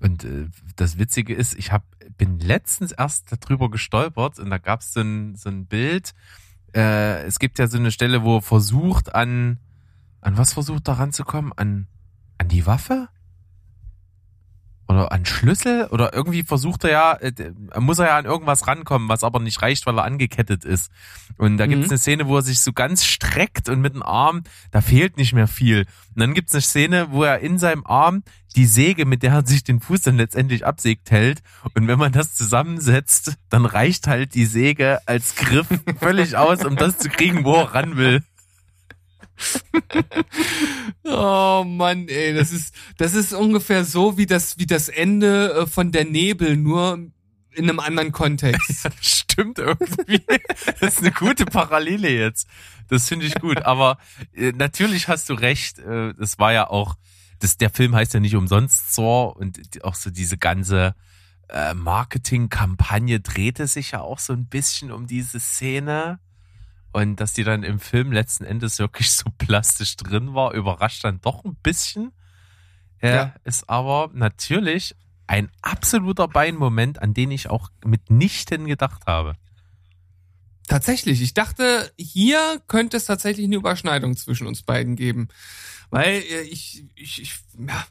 Und äh, das Witzige ist, ich hab, bin letztens erst darüber gestolpert und da gab es so ein, so ein Bild. Äh, es gibt ja so eine Stelle, wo er versucht an, an was versucht da ranzukommen? An, an die Waffe? Oder an Schlüssel? Oder irgendwie versucht er ja, äh, der- muss er ja an irgendwas rankommen, was aber nicht reicht, weil er angekettet ist. Und da Mhm. gibt's eine Szene, wo er sich so ganz streckt und mit dem Arm, da fehlt nicht mehr viel. Und dann gibt's eine Szene, wo er in seinem Arm die Säge, mit der er sich den Fuß dann letztendlich absägt, hält. Und wenn man das zusammensetzt, dann reicht halt die Säge als Griff völlig aus, um das zu kriegen, wo er ran will. Oh Mann, ey, das ist, das ist ungefähr so wie das, wie das Ende äh, von der Nebel, nur in einem anderen Kontext. Ja, das stimmt irgendwie. Das ist eine gute Parallele jetzt. Das finde ich gut. Aber äh, natürlich hast du recht. Äh, das war ja auch, das, der Film heißt ja nicht umsonst Saw und auch so diese ganze Marketingkampagne drehte sich ja auch so ein bisschen um diese Szene. Und dass die dann im Film letzten Endes wirklich so plastisch drin war, überrascht dann doch ein bisschen. Ja. ist aber natürlich ein absoluter Beinmoment, an den ich auch mitnichten gedacht habe. Tatsächlich, ich dachte, hier könnte es tatsächlich eine Überschneidung zwischen uns beiden geben. Weil äh, ich, ich, ich ja,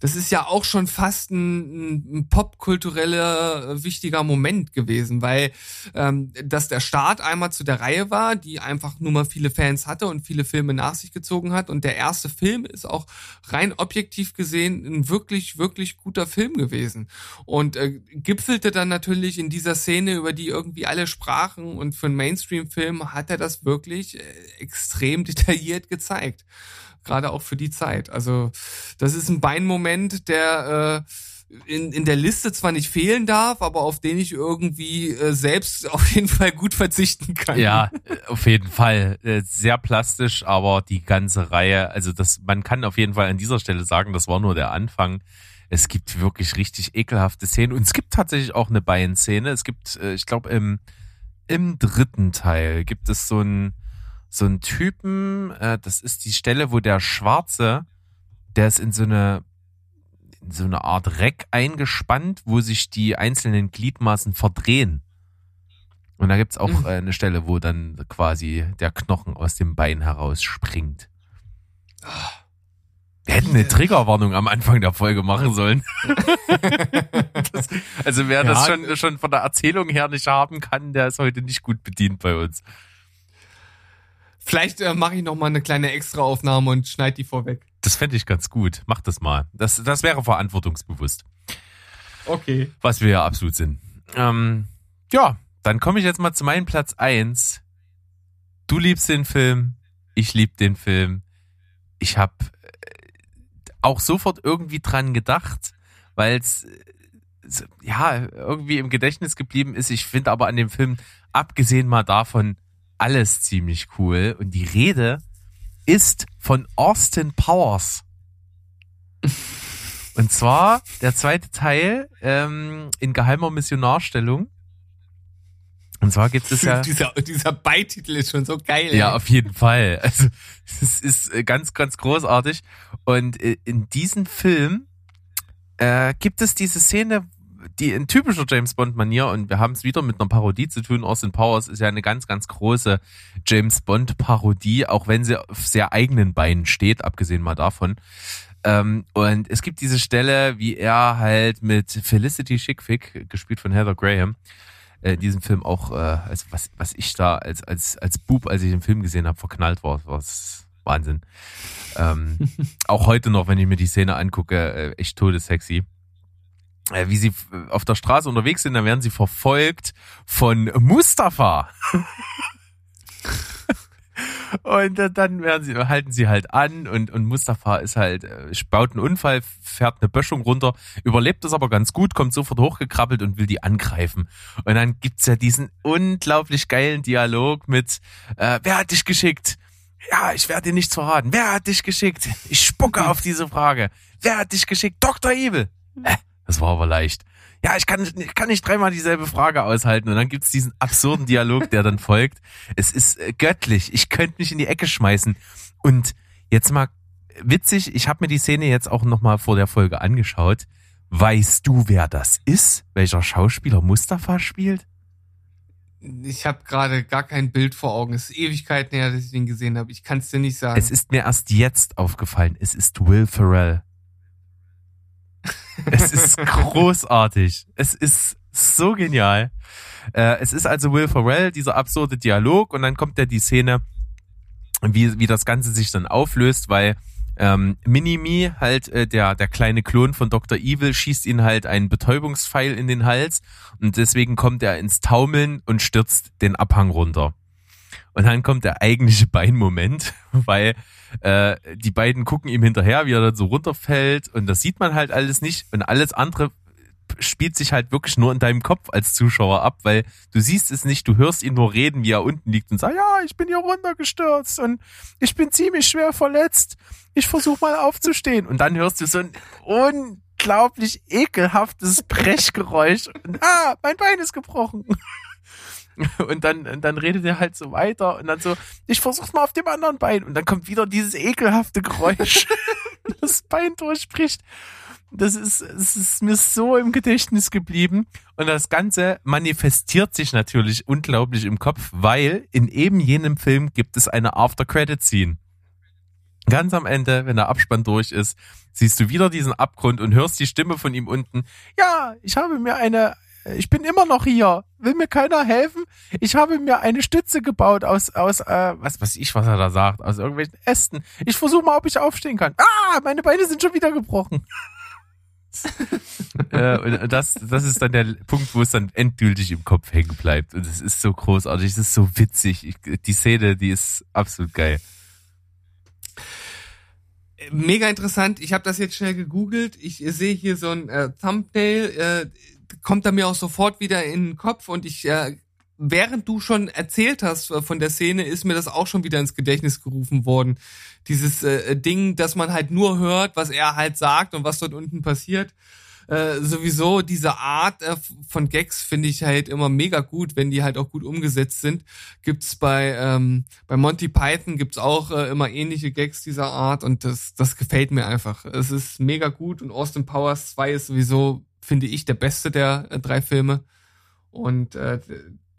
das ist ja auch schon fast ein, ein popkultureller äh, wichtiger Moment gewesen, weil ähm, dass der Start einmal zu der Reihe war, die einfach nur mal viele Fans hatte und viele Filme nach sich gezogen hat. Und der erste Film ist auch rein objektiv gesehen ein wirklich, wirklich guter Film gewesen. Und äh, gipfelte dann natürlich in dieser Szene, über die irgendwie alle sprachen. Und für einen Mainstream-Film hat er das wirklich äh, extrem detailliert gezeigt gerade auch für die Zeit. Also das ist ein Beinmoment, der äh, in, in der Liste zwar nicht fehlen darf, aber auf den ich irgendwie äh, selbst auf jeden Fall gut verzichten kann. Ja, äh, auf jeden Fall. Äh, sehr plastisch, aber die ganze Reihe, also das, man kann auf jeden Fall an dieser Stelle sagen, das war nur der Anfang. Es gibt wirklich richtig ekelhafte Szenen und es gibt tatsächlich auch eine Beinszene. Es gibt, äh, ich glaube, im, im dritten Teil gibt es so ein, so einen Typen, äh, das ist die Stelle, wo der Schwarze, der ist in so eine in so eine Art Reck eingespannt, wo sich die einzelnen Gliedmaßen verdrehen. Und da gibt's auch mhm. äh, eine Stelle, wo dann quasi der Knochen aus dem Bein herausspringt. Wir hätten eine Triggerwarnung am Anfang der Folge machen sollen. das, also wer ja, das schon, schon von der Erzählung her nicht haben kann, der ist heute nicht gut bedient bei uns. Vielleicht äh, mache ich noch mal eine kleine Extraaufnahme und schneide die vorweg. Das fände ich ganz gut. Mach das mal. Das, das wäre verantwortungsbewusst. Okay. Was wir ja absolut sind. Ähm, ja, dann komme ich jetzt mal zu meinem Platz eins. Du liebst den Film, ich lieb den Film. Ich habe äh, auch sofort irgendwie dran gedacht, weil es äh, ja irgendwie im Gedächtnis geblieben ist. Ich finde aber an dem Film, abgesehen mal davon, alles ziemlich cool. Und die Rede ist von Austin Powers. Und zwar der zweite Teil ähm, in geheimer Missionarstellung. Und zwar gibt es ja. dieser, dieser Beititel ist schon so geil. Ja, ey. auf jeden Fall. Also, es ist äh, ganz, ganz großartig. Und äh, in diesem Film äh, gibt es diese Szene, die in typischer James Bond-Manier, und wir haben es wieder mit einer Parodie zu tun, Austin Powers ist ja eine ganz, ganz große James Bond-Parodie, auch wenn sie auf sehr eigenen Beinen steht, abgesehen mal davon. Ähm, und es gibt diese Stelle, wie er halt mit Felicity Schickfick, gespielt von Heather Graham, äh, in diesem Film auch, äh, also was, was ich da als, als, als Bub, als ich den Film gesehen habe, verknallt war, was Wahnsinn. Ähm, auch heute noch, wenn ich mir die Szene angucke, äh, echt todessexy. Äh, wie sie auf der Straße unterwegs sind, dann werden sie verfolgt von Mustafa. und dann werden sie, halten sie halt an und, und Mustafa ist halt, äh, baut einen Unfall, fährt eine Böschung runter, überlebt es aber ganz gut, kommt sofort hochgekrabbelt und will die angreifen. Und dann gibt's ja diesen unglaublich geilen Dialog mit, äh, wer hat dich geschickt? Ja, ich werde dir nichts verraten. Wer hat dich geschickt? Ich spucke auf diese Frage. Wer hat dich geschickt? Dr. Evil. Äh, das war aber leicht. Ja, ich kann, ich kann nicht dreimal dieselbe Frage aushalten. Und dann gibt's diesen absurden Dialog, der dann folgt. Es ist äh, göttlich. Ich könnte mich in die Ecke schmeißen. Und jetzt mal witzig, ich habe mir die Szene jetzt auch nochmal vor der Folge angeschaut. Weißt du, wer das ist? Welcher Schauspieler Mustafa spielt? Ich habe gerade gar kein Bild vor Augen. Es ist Ewigkeiten her, dass ich den gesehen habe. Ich kann es dir nicht sagen. Es ist mir erst jetzt aufgefallen. Es ist Will Ferrell. Es ist großartig. Es ist so genial. Äh, es ist also Will Ferrell, dieser absurde Dialog, und dann kommt ja die Szene, wie, wie das Ganze sich dann auflöst, weil ähm, Minimi, halt äh, der, der kleine Klon von Dr. Evil, schießt ihn halt einen Betäubungspfeil in den Hals und deswegen kommt er ins Taumeln und stürzt den Abhang runter. Und dann kommt der eigentliche Beinmoment, weil äh, die beiden gucken ihm hinterher, wie er dann so runterfällt und das sieht man halt alles nicht und alles andere spielt sich halt wirklich nur in deinem Kopf als Zuschauer ab, weil du siehst es nicht, du hörst ihn nur reden, wie er unten liegt und sagt, ja, ich bin hier runtergestürzt und ich bin ziemlich schwer verletzt. Ich versuche mal aufzustehen. Und dann hörst du so ein unglaublich ekelhaftes Brechgeräusch. Und, ah, mein Bein ist gebrochen. Und dann, und dann redet er halt so weiter und dann so, ich versuch's mal auf dem anderen Bein. Und dann kommt wieder dieses ekelhafte Geräusch, das Bein durchspricht. Das ist, es ist mir so im Gedächtnis geblieben. Und das Ganze manifestiert sich natürlich unglaublich im Kopf, weil in eben jenem Film gibt es eine After-Credit-Scene. Ganz am Ende, wenn der Abspann durch ist, siehst du wieder diesen Abgrund und hörst die Stimme von ihm unten. Ja, ich habe mir eine, ich bin immer noch hier. Will mir keiner helfen? Ich habe mir eine Stütze gebaut aus, aus, äh, was weiß ich, was er da sagt, aus irgendwelchen Ästen. Ich versuche mal, ob ich aufstehen kann. Ah, meine Beine sind schon wieder gebrochen. äh, und das, das ist dann der Punkt, wo es dann endgültig im Kopf hängen bleibt. Und es ist so großartig, es ist so witzig. Ich, die Szene, die ist absolut geil. Mega interessant. Ich habe das jetzt schnell gegoogelt. Ich sehe hier so ein äh, Thumbnail, äh, kommt da mir auch sofort wieder in den Kopf und ich äh, während du schon erzählt hast äh, von der Szene, ist mir das auch schon wieder ins Gedächtnis gerufen worden. Dieses äh, Ding, dass man halt nur hört, was er halt sagt und was dort unten passiert. Äh, sowieso diese Art äh, von Gags finde ich halt immer mega gut, wenn die halt auch gut umgesetzt sind. Gibt's bei ähm, bei Monty Python gibt's auch äh, immer ähnliche Gags dieser Art und das das gefällt mir einfach. Es ist mega gut und Austin Powers 2 ist sowieso finde ich der beste der äh, drei Filme und äh,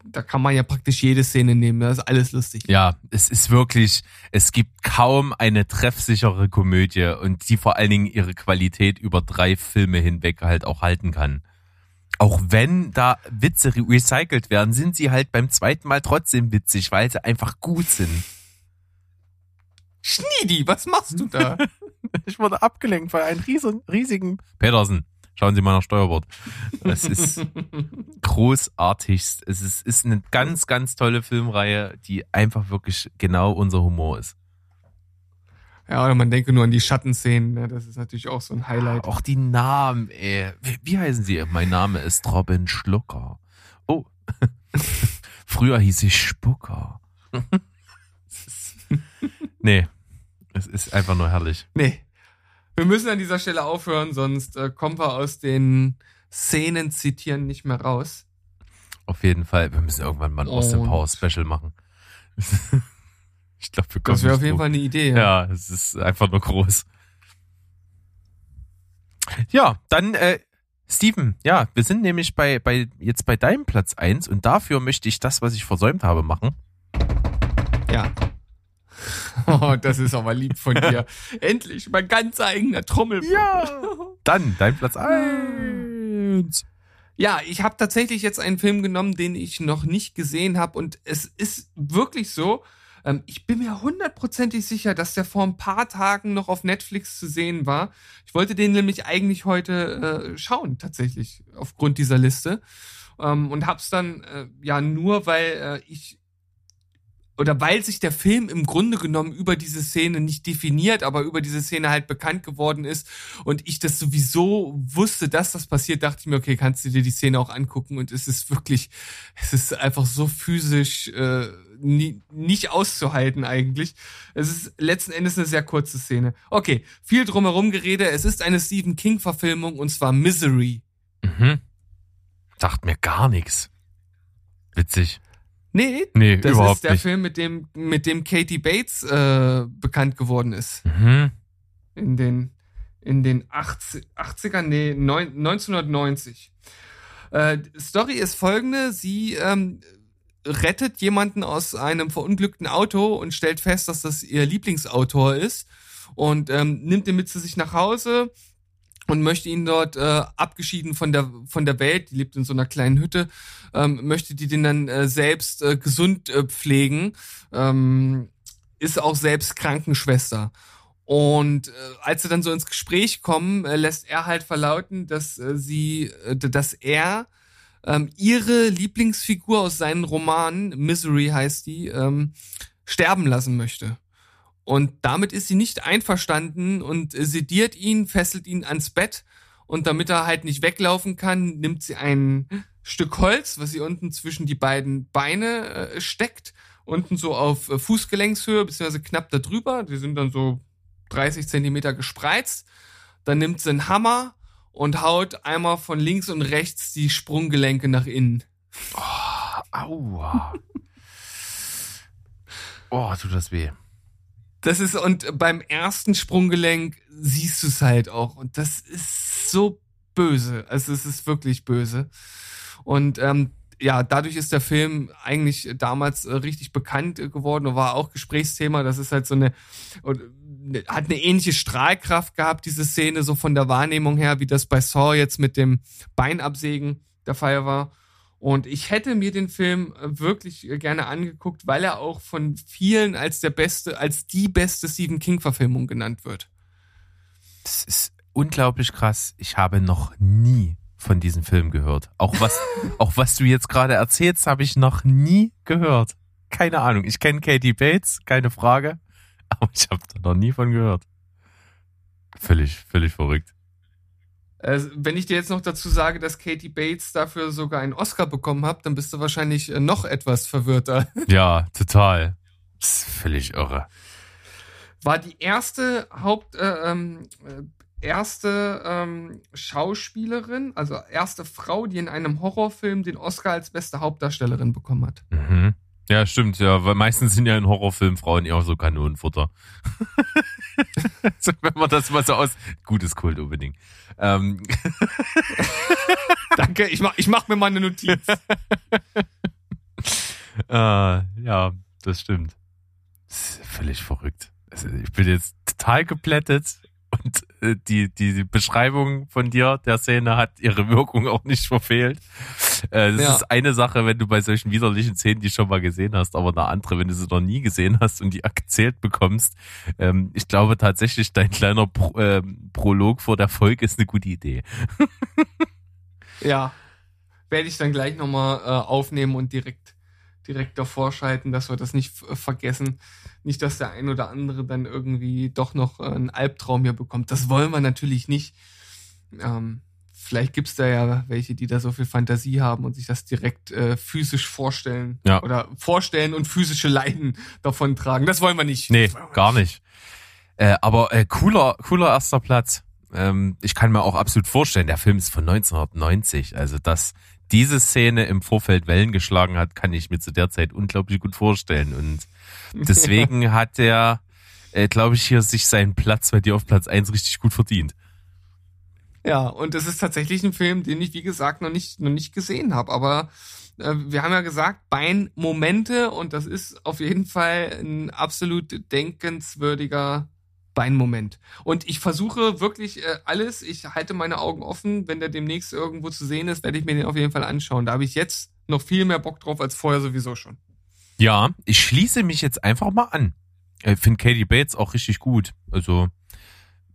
da kann man ja praktisch jede Szene nehmen. Das ist alles lustig. Ja, es ist wirklich, es gibt kaum eine treffsichere Komödie und die vor allen Dingen ihre Qualität über drei Filme hinweg halt auch halten kann. Auch wenn da Witze recycelt werden, sind sie halt beim zweiten Mal trotzdem witzig, weil sie einfach gut sind. Schniedi, was machst du da? ich wurde abgelenkt von einem riesen, riesigen Petersen. Schauen Sie mal nach Steuerbord. Es ist großartigst. Es ist, ist eine ganz, ganz tolle Filmreihe, die einfach wirklich genau unser Humor ist. Ja, oder man denke nur an die Schattenszenen. Ne? Das ist natürlich auch so ein Highlight. Auch die Namen, ey. Wie, wie heißen sie? Mein Name ist Robin Schlucker. Oh. Früher hieß ich Spucker. nee. Es ist einfach nur herrlich. Nee wir müssen an dieser Stelle aufhören, sonst äh, kommen wir aus den Szenen zitieren nicht mehr raus. Auf jeden Fall. Wir müssen irgendwann mal ein Austin Power Special machen. ich glaube, wir kommen. Das wäre auf jeden Fall eine Idee. Ja. ja, es ist einfach nur groß. Ja, dann, äh, Steven, ja, wir sind nämlich bei, bei, jetzt bei deinem Platz eins und dafür möchte ich das, was ich versäumt habe, machen. Ja. Oh, das ist aber lieb von dir. Endlich mein ganz eigener Trommel. Ja. Dann dein Platz eins. Ja, ich habe tatsächlich jetzt einen Film genommen, den ich noch nicht gesehen habe und es ist wirklich so. Ähm, ich bin mir hundertprozentig sicher, dass der vor ein paar Tagen noch auf Netflix zu sehen war. Ich wollte den nämlich eigentlich heute äh, schauen, tatsächlich, aufgrund dieser Liste. Ähm, und hab's dann äh, ja nur, weil äh, ich oder weil sich der Film im Grunde genommen über diese Szene nicht definiert, aber über diese Szene halt bekannt geworden ist und ich das sowieso wusste, dass das passiert, dachte ich mir, okay, kannst du dir die Szene auch angucken und es ist wirklich, es ist einfach so physisch äh, nie, nicht auszuhalten eigentlich. Es ist letzten Endes eine sehr kurze Szene. Okay, viel drumherum gerede. Es ist eine Stephen King Verfilmung und zwar Misery. Mhm. Sagt mir gar nichts. Witzig. Nee, nee das überhaupt ist der nicht. Film, mit dem, mit dem Katie Bates äh, bekannt geworden ist. Mhm. In den, in den 80, 80er, nee, neun, 1990. Äh, Story ist folgende, sie ähm, rettet jemanden aus einem verunglückten Auto und stellt fest, dass das ihr Lieblingsautor ist und ähm, nimmt ihn mit zu sich nach Hause und möchte ihn dort äh, abgeschieden von der von der Welt, die lebt in so einer kleinen Hütte, ähm, möchte die den dann äh, selbst äh, gesund äh, pflegen, ähm, ist auch selbst Krankenschwester. Und äh, als sie dann so ins Gespräch kommen, äh, lässt er halt verlauten, dass äh, sie, äh, dass er ähm, ihre Lieblingsfigur aus seinen Romanen, Misery heißt die, ähm, sterben lassen möchte. Und damit ist sie nicht einverstanden und sediert ihn, fesselt ihn ans Bett und damit er halt nicht weglaufen kann, nimmt sie ein Stück Holz, was sie unten zwischen die beiden Beine äh, steckt, unten so auf äh, Fußgelenkshöhe, beziehungsweise knapp da drüber. Die sind dann so 30 Zentimeter gespreizt. Dann nimmt sie einen Hammer und haut einmal von links und rechts die Sprunggelenke nach innen. Oh, aua. oh, tut das weh. Das ist, und beim ersten Sprunggelenk siehst du es halt auch. Und das ist so böse. Also es ist wirklich böse. Und ähm, ja, dadurch ist der Film eigentlich damals äh, richtig bekannt äh, geworden und war auch Gesprächsthema. Das ist halt so eine, ne, hat eine ähnliche Strahlkraft gehabt, diese Szene, so von der Wahrnehmung her, wie das bei Saw jetzt mit dem Beinabsägen der Fall war. Und ich hätte mir den Film äh, wirklich gerne angeguckt, weil er auch von vielen als der beste, als die beste Stephen King-Verfilmung genannt wird. Das ist unglaublich krass. Ich habe noch nie von diesem Film gehört. Auch was, auch was du jetzt gerade erzählst, habe ich noch nie gehört. Keine Ahnung. Ich kenne Katie Bates, keine Frage. Aber ich habe da noch nie von gehört. Völlig, völlig verrückt. Äh, wenn ich dir jetzt noch dazu sage, dass Katie Bates dafür sogar einen Oscar bekommen hat, dann bist du wahrscheinlich äh, noch etwas verwirrter. Ja, total. Das ist völlig irre. War die erste Haupt, äh, ähm, äh, erste ähm, Schauspielerin, also erste Frau, die in einem Horrorfilm den Oscar als beste Hauptdarstellerin bekommen hat. Mhm. Ja, stimmt, ja, weil meistens sind ja in Horrorfilmen Frauen eher so Kanonenfutter. also, wenn man das mal so aus. Gutes Kult unbedingt. Ähm. Danke, ich mach, ich mach mir mal eine Notiz. äh, ja, das stimmt. Das ist völlig verrückt. Also, ich bin jetzt total geplättet und äh, die, die Beschreibung von dir der Szene hat ihre Wirkung auch nicht verfehlt. Äh, das ja. ist eine Sache, wenn du bei solchen widerlichen Szenen die schon mal gesehen hast, aber eine andere, wenn du sie noch nie gesehen hast und die erzählt bekommst. Ähm, ich glaube tatsächlich, dein kleiner Pro, äh, Prolog vor der Folge ist eine gute Idee. ja, werde ich dann gleich nochmal äh, aufnehmen und direkt direkt davor schalten, dass wir das nicht vergessen. Nicht, dass der ein oder andere dann irgendwie doch noch äh, einen Albtraum hier bekommt. Das wollen wir natürlich nicht. Ähm, vielleicht gibt's da ja welche, die da so viel Fantasie haben und sich das direkt äh, physisch vorstellen. Ja. Oder vorstellen und physische Leiden davon tragen. Das wollen wir nicht. Nee, gar nicht. Äh, aber äh, cooler, cooler erster Platz. Ähm, ich kann mir auch absolut vorstellen, der Film ist von 1990. Also das, diese Szene im Vorfeld Wellen geschlagen hat, kann ich mir zu der Zeit unglaublich gut vorstellen. Und deswegen ja. hat er, äh, glaube ich, hier sich seinen Platz bei dir auf Platz eins richtig gut verdient. Ja, und es ist tatsächlich ein Film, den ich, wie gesagt, noch nicht, noch nicht gesehen habe. Aber äh, wir haben ja gesagt, Beinmomente und das ist auf jeden Fall ein absolut denkenswürdiger Beinmoment. Und ich versuche wirklich äh, alles, ich halte meine Augen offen, wenn der demnächst irgendwo zu sehen ist, werde ich mir den auf jeden Fall anschauen. Da habe ich jetzt noch viel mehr Bock drauf als vorher sowieso schon. Ja, ich schließe mich jetzt einfach mal an. Ich finde Katie Bates auch richtig gut. Also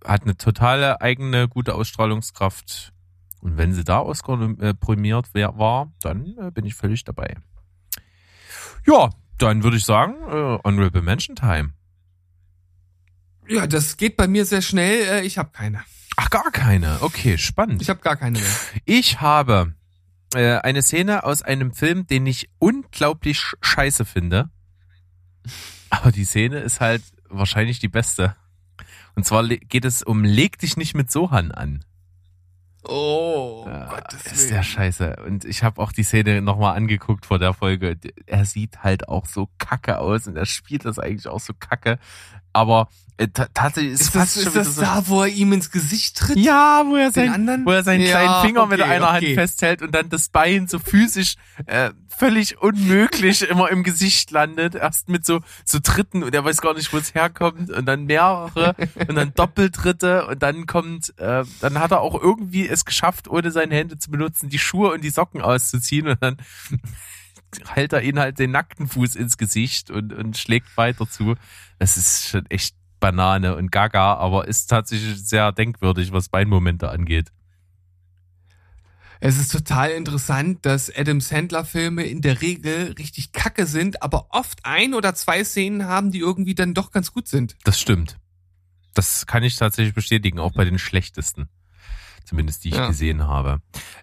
hat eine totale eigene gute Ausstrahlungskraft. Und wenn sie da Oscar äh, prämiert war, dann äh, bin ich völlig dabei. Ja, dann würde ich sagen, äh, Honorable Mention Time. Ja, das geht bei mir sehr schnell. Äh, ich habe keine. Ach, gar keine. Okay, spannend. Ich habe gar keine mehr. Ich habe äh, eine Szene aus einem Film, den ich unglaublich scheiße finde. Aber die Szene ist halt wahrscheinlich die beste. Und zwar geht es um Leg dich nicht mit Sohan an. Oh, ja, Gottes ist der scheiße. Und ich habe auch die Szene nochmal angeguckt vor der Folge. Er sieht halt auch so kacke aus und er spielt das eigentlich auch so kacke. Aber äh, tatsächlich ist, ist das, ist das so da, wo er ihm ins Gesicht tritt? Ja, wo er, sein, wo er seinen ja, kleinen Finger okay, mit einer okay. Hand festhält und dann das Bein so physisch äh, völlig unmöglich immer im Gesicht landet. Erst mit so, so Tritten und er weiß gar nicht, wo es herkommt und dann mehrere und dann Doppeltritte und dann kommt, äh, dann hat er auch irgendwie es geschafft, ohne seine Hände zu benutzen, die Schuhe und die Socken auszuziehen und dann hält er ihn halt den nackten Fuß ins Gesicht und, und schlägt weiter zu. Das ist schon echt Banane und Gaga, aber ist tatsächlich sehr denkwürdig, was Beinmomente angeht. Es ist total interessant, dass Adam Sandler Filme in der Regel richtig kacke sind, aber oft ein oder zwei Szenen haben, die irgendwie dann doch ganz gut sind. Das stimmt. Das kann ich tatsächlich bestätigen, auch bei den schlechtesten. Zumindest die ich Ja. gesehen habe.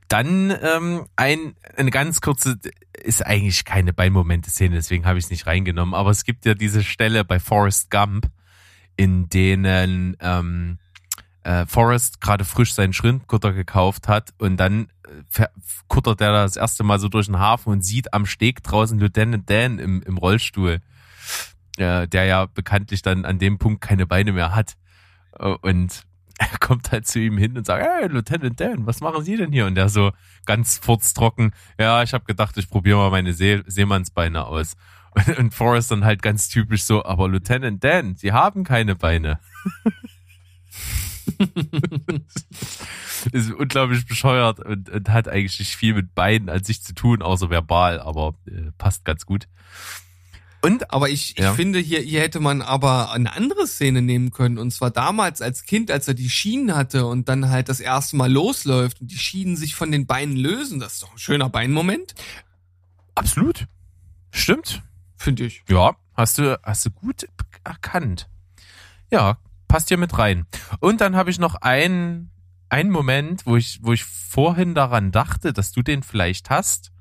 Dann ähm, ein, eine ganz kurze, ist eigentlich keine Beinmomente-Szene, deswegen habe ich es nicht reingenommen, aber es gibt ja diese Stelle bei Forrest Gump, in denen ähm, äh, Forrest gerade frisch seinen Schrittkutter gekauft hat und dann äh, kuttert er das erste Mal so durch den Hafen und sieht am Steg draußen Lieutenant Dan im, im Rollstuhl, äh, der ja bekanntlich dann an dem Punkt keine Beine mehr hat. Äh, Und er kommt halt zu ihm hin und sagt, hey, Lieutenant Dan, was machen Sie denn hier? Und der so ganz furztrocken, ja, ich habe gedacht, ich probiere mal meine See Seemannsbeine aus. Und, und Forrest dann halt ganz typisch so, aber Lieutenant Dan, Sie haben keine Beine. ist unglaublich bescheuert und, und hat eigentlich nicht viel mit Beinen an sich zu tun, außer verbal, aber äh, passt ganz gut. Und Aber ich, ich Ja. finde, hier, hier hätte man aber eine andere Szene nehmen können. Und zwar damals als Kind, als er die Schienen hatte und dann halt das erste Mal losläuft und die Schienen sich von den Beinen lösen. Das ist doch ein schöner Beinmoment, absolut. Stimmt. Finde ich. Ja, hast du, hast du gut erkannt. Ja, passt hier mit rein. Und dann habe ich noch einen, einen Moment, wo ich, wo ich vorhin daran dachte, dass du den vielleicht hast.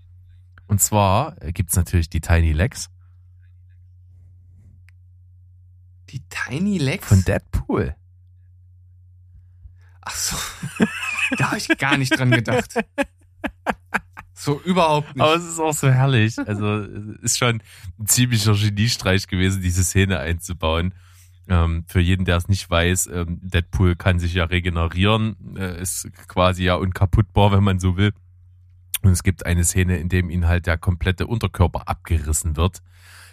Und zwar äh, gibt's natürlich die Tiny Legs Die Tiny Legs? von Deadpool. Ach so. da habe ich gar nicht dran gedacht. So überhaupt nicht. Aber es ist auch so herrlich. Also es ist schon ein ziemlicher Geniestreich gewesen, diese Szene einzubauen. Ähm, für jeden, der es nicht weiß, ähm, Deadpool kann sich ja regenerieren, äh, ist quasi ja unkaputtbar, wenn man so will. Und es gibt eine Szene, in dem ihm halt der komplette Unterkörper abgerissen wird,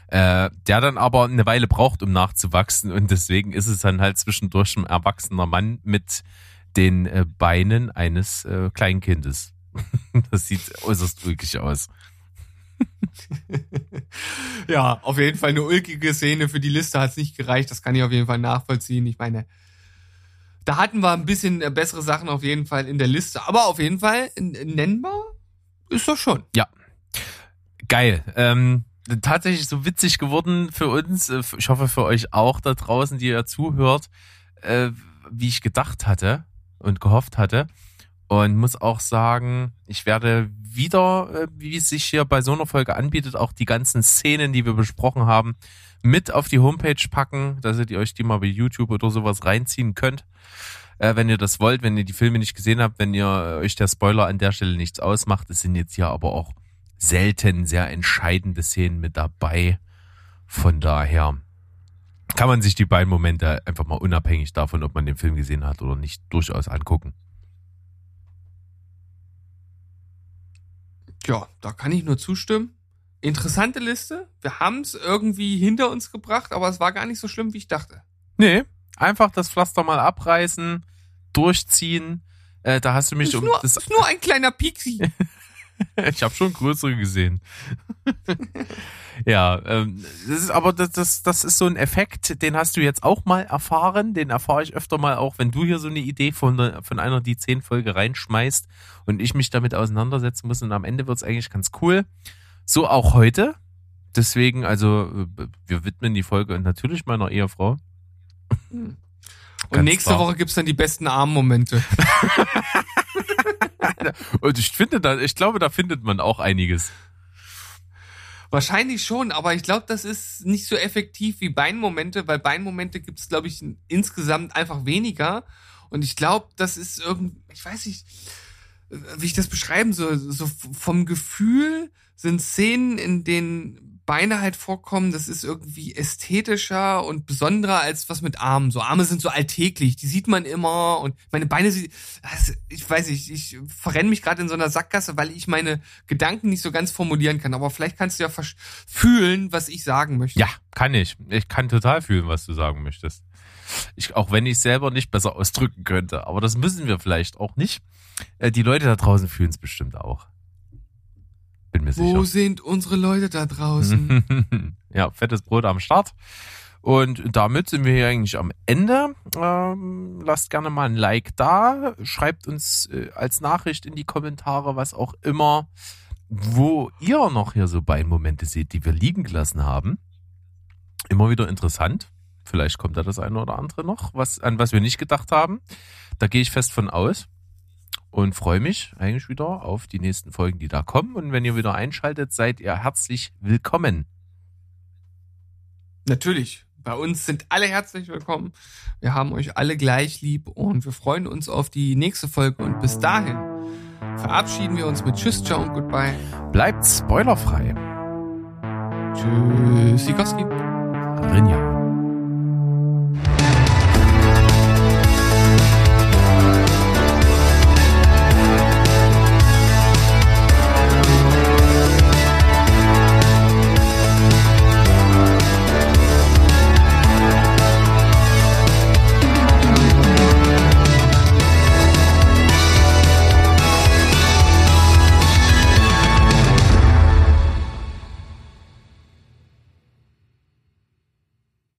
äh, der dann aber eine Weile braucht, um nachzuwachsen. Und deswegen ist es dann halt zwischendurch ein erwachsener Mann mit den äh, Beinen eines äh, Kleinkindes. Das sieht äußerst ulkig aus. ja, auf jeden Fall eine ulkige Szene. Für die Liste hat es nicht gereicht. Das kann ich auf jeden Fall nachvollziehen. Ich meine, da hatten wir ein bisschen äh, bessere Sachen auf jeden Fall in der Liste. Aber auf jeden Fall nennbar ist das schon. Geil. Ähm, tatsächlich so witzig geworden für uns. äh, Ich hoffe für euch auch da draußen, die ihr zuhört, äh, wie ich gedacht hatte und gehofft hatte. Und muss auch sagen, ich werde wieder, äh, wie es sich hier bei so einer Folge anbietet, auch die ganzen Szenen, die wir besprochen haben, mit auf die Homepage packen, dass ihr euch die mal bei YouTube oder sowas reinziehen könnt. Äh, wenn ihr das wollt, wenn ihr die Filme nicht gesehen habt, wenn ihr äh, euch der Spoiler an der Stelle nichts ausmacht. Es sind jetzt hier aber auch selten sehr entscheidende Szenen mit dabei. Von daher kann man sich die beiden Momente einfach mal unabhängig davon, ob man den Film gesehen hat oder nicht, durchaus angucken. Ja, da kann ich nur zustimmen. Interessante Liste. Wir haben es irgendwie hinter uns gebracht, aber es war gar nicht so schlimm, wie ich dachte. Nee, einfach das Pflaster mal abreißen, durchziehen. Äh, da hast du mich Ist um nur, das. ist nur ein kleiner Pixie. ich habe schon größere gesehen. ja, ähm, das ist aber das, das, das ist so ein Effekt, den hast du jetzt auch mal erfahren. Den erfahre ich öfter mal auch, wenn du hier so eine Idee von, von einer die zehn Folge reinschmeißt und ich mich damit auseinandersetzen muss. Und am Ende wird's eigentlich ganz cool. So auch heute. Deswegen, also, äh, wir widmen die Folge natürlich meiner Ehefrau. Und Ganz nächste klar. Woche gibt's dann die besten Armmomente. Und ich finde da, ich glaube, da findet man auch einiges. Wahrscheinlich schon, aber ich glaube, das ist nicht so effektiv wie Beinmomente, weil Beinmomente gibt's, glaube ich, insgesamt einfach weniger. Und ich glaube, das ist irgendwie, ich weiß nicht, äh, wie ich das beschreiben soll. So vom Gefühl sind Szenen, in denen Beine halt vorkommen, das ist irgendwie ästhetischer und besonderer als was mit Armen. So Arme sind so alltäglich, die sieht man immer und meine Beine, sie- das- ich weiß nicht, ich verrenne mich gerade in so einer Sackgasse, weil ich meine Gedanken nicht so ganz formulieren kann. Aber vielleicht kannst du ja fühlen, was ich sagen möchte. Ja, kann ich. Ich kann total fühlen, was du sagen möchtest. Ich, auch wenn ich selber nicht besser ausdrücken könnte. Aber das müssen wir vielleicht auch nicht. Äh, Die Leute da draußen fühlen es bestimmt auch. Bin mir Wo sicher. sind unsere Leute da draußen? ja, fettes Brot am Start. Und damit sind wir hier eigentlich am Ende. Ähm, lasst gerne mal ein Like da. Schreibt uns äh, als Nachricht in die Kommentare, was auch immer, wo ihr noch hier so Beinmomente seht, die wir liegen gelassen haben. Immer wieder interessant. Vielleicht kommt da das eine oder andere noch, was, an was wir nicht gedacht haben. Da gehe ich fest von aus und freue mich eigentlich wieder auf die nächsten Folgen, die da kommen. Und wenn ihr wieder einschaltet, seid ihr herzlich willkommen. Natürlich. Bei uns sind alle herzlich willkommen. Wir haben euch alle gleich lieb und wir freuen uns auf die nächste Folge. Und bis dahin verabschieden wir uns mit Tschüss, Ciao und Goodbye. Bleibt spoilerfrei. Tschüss, Sikowski. Rinja.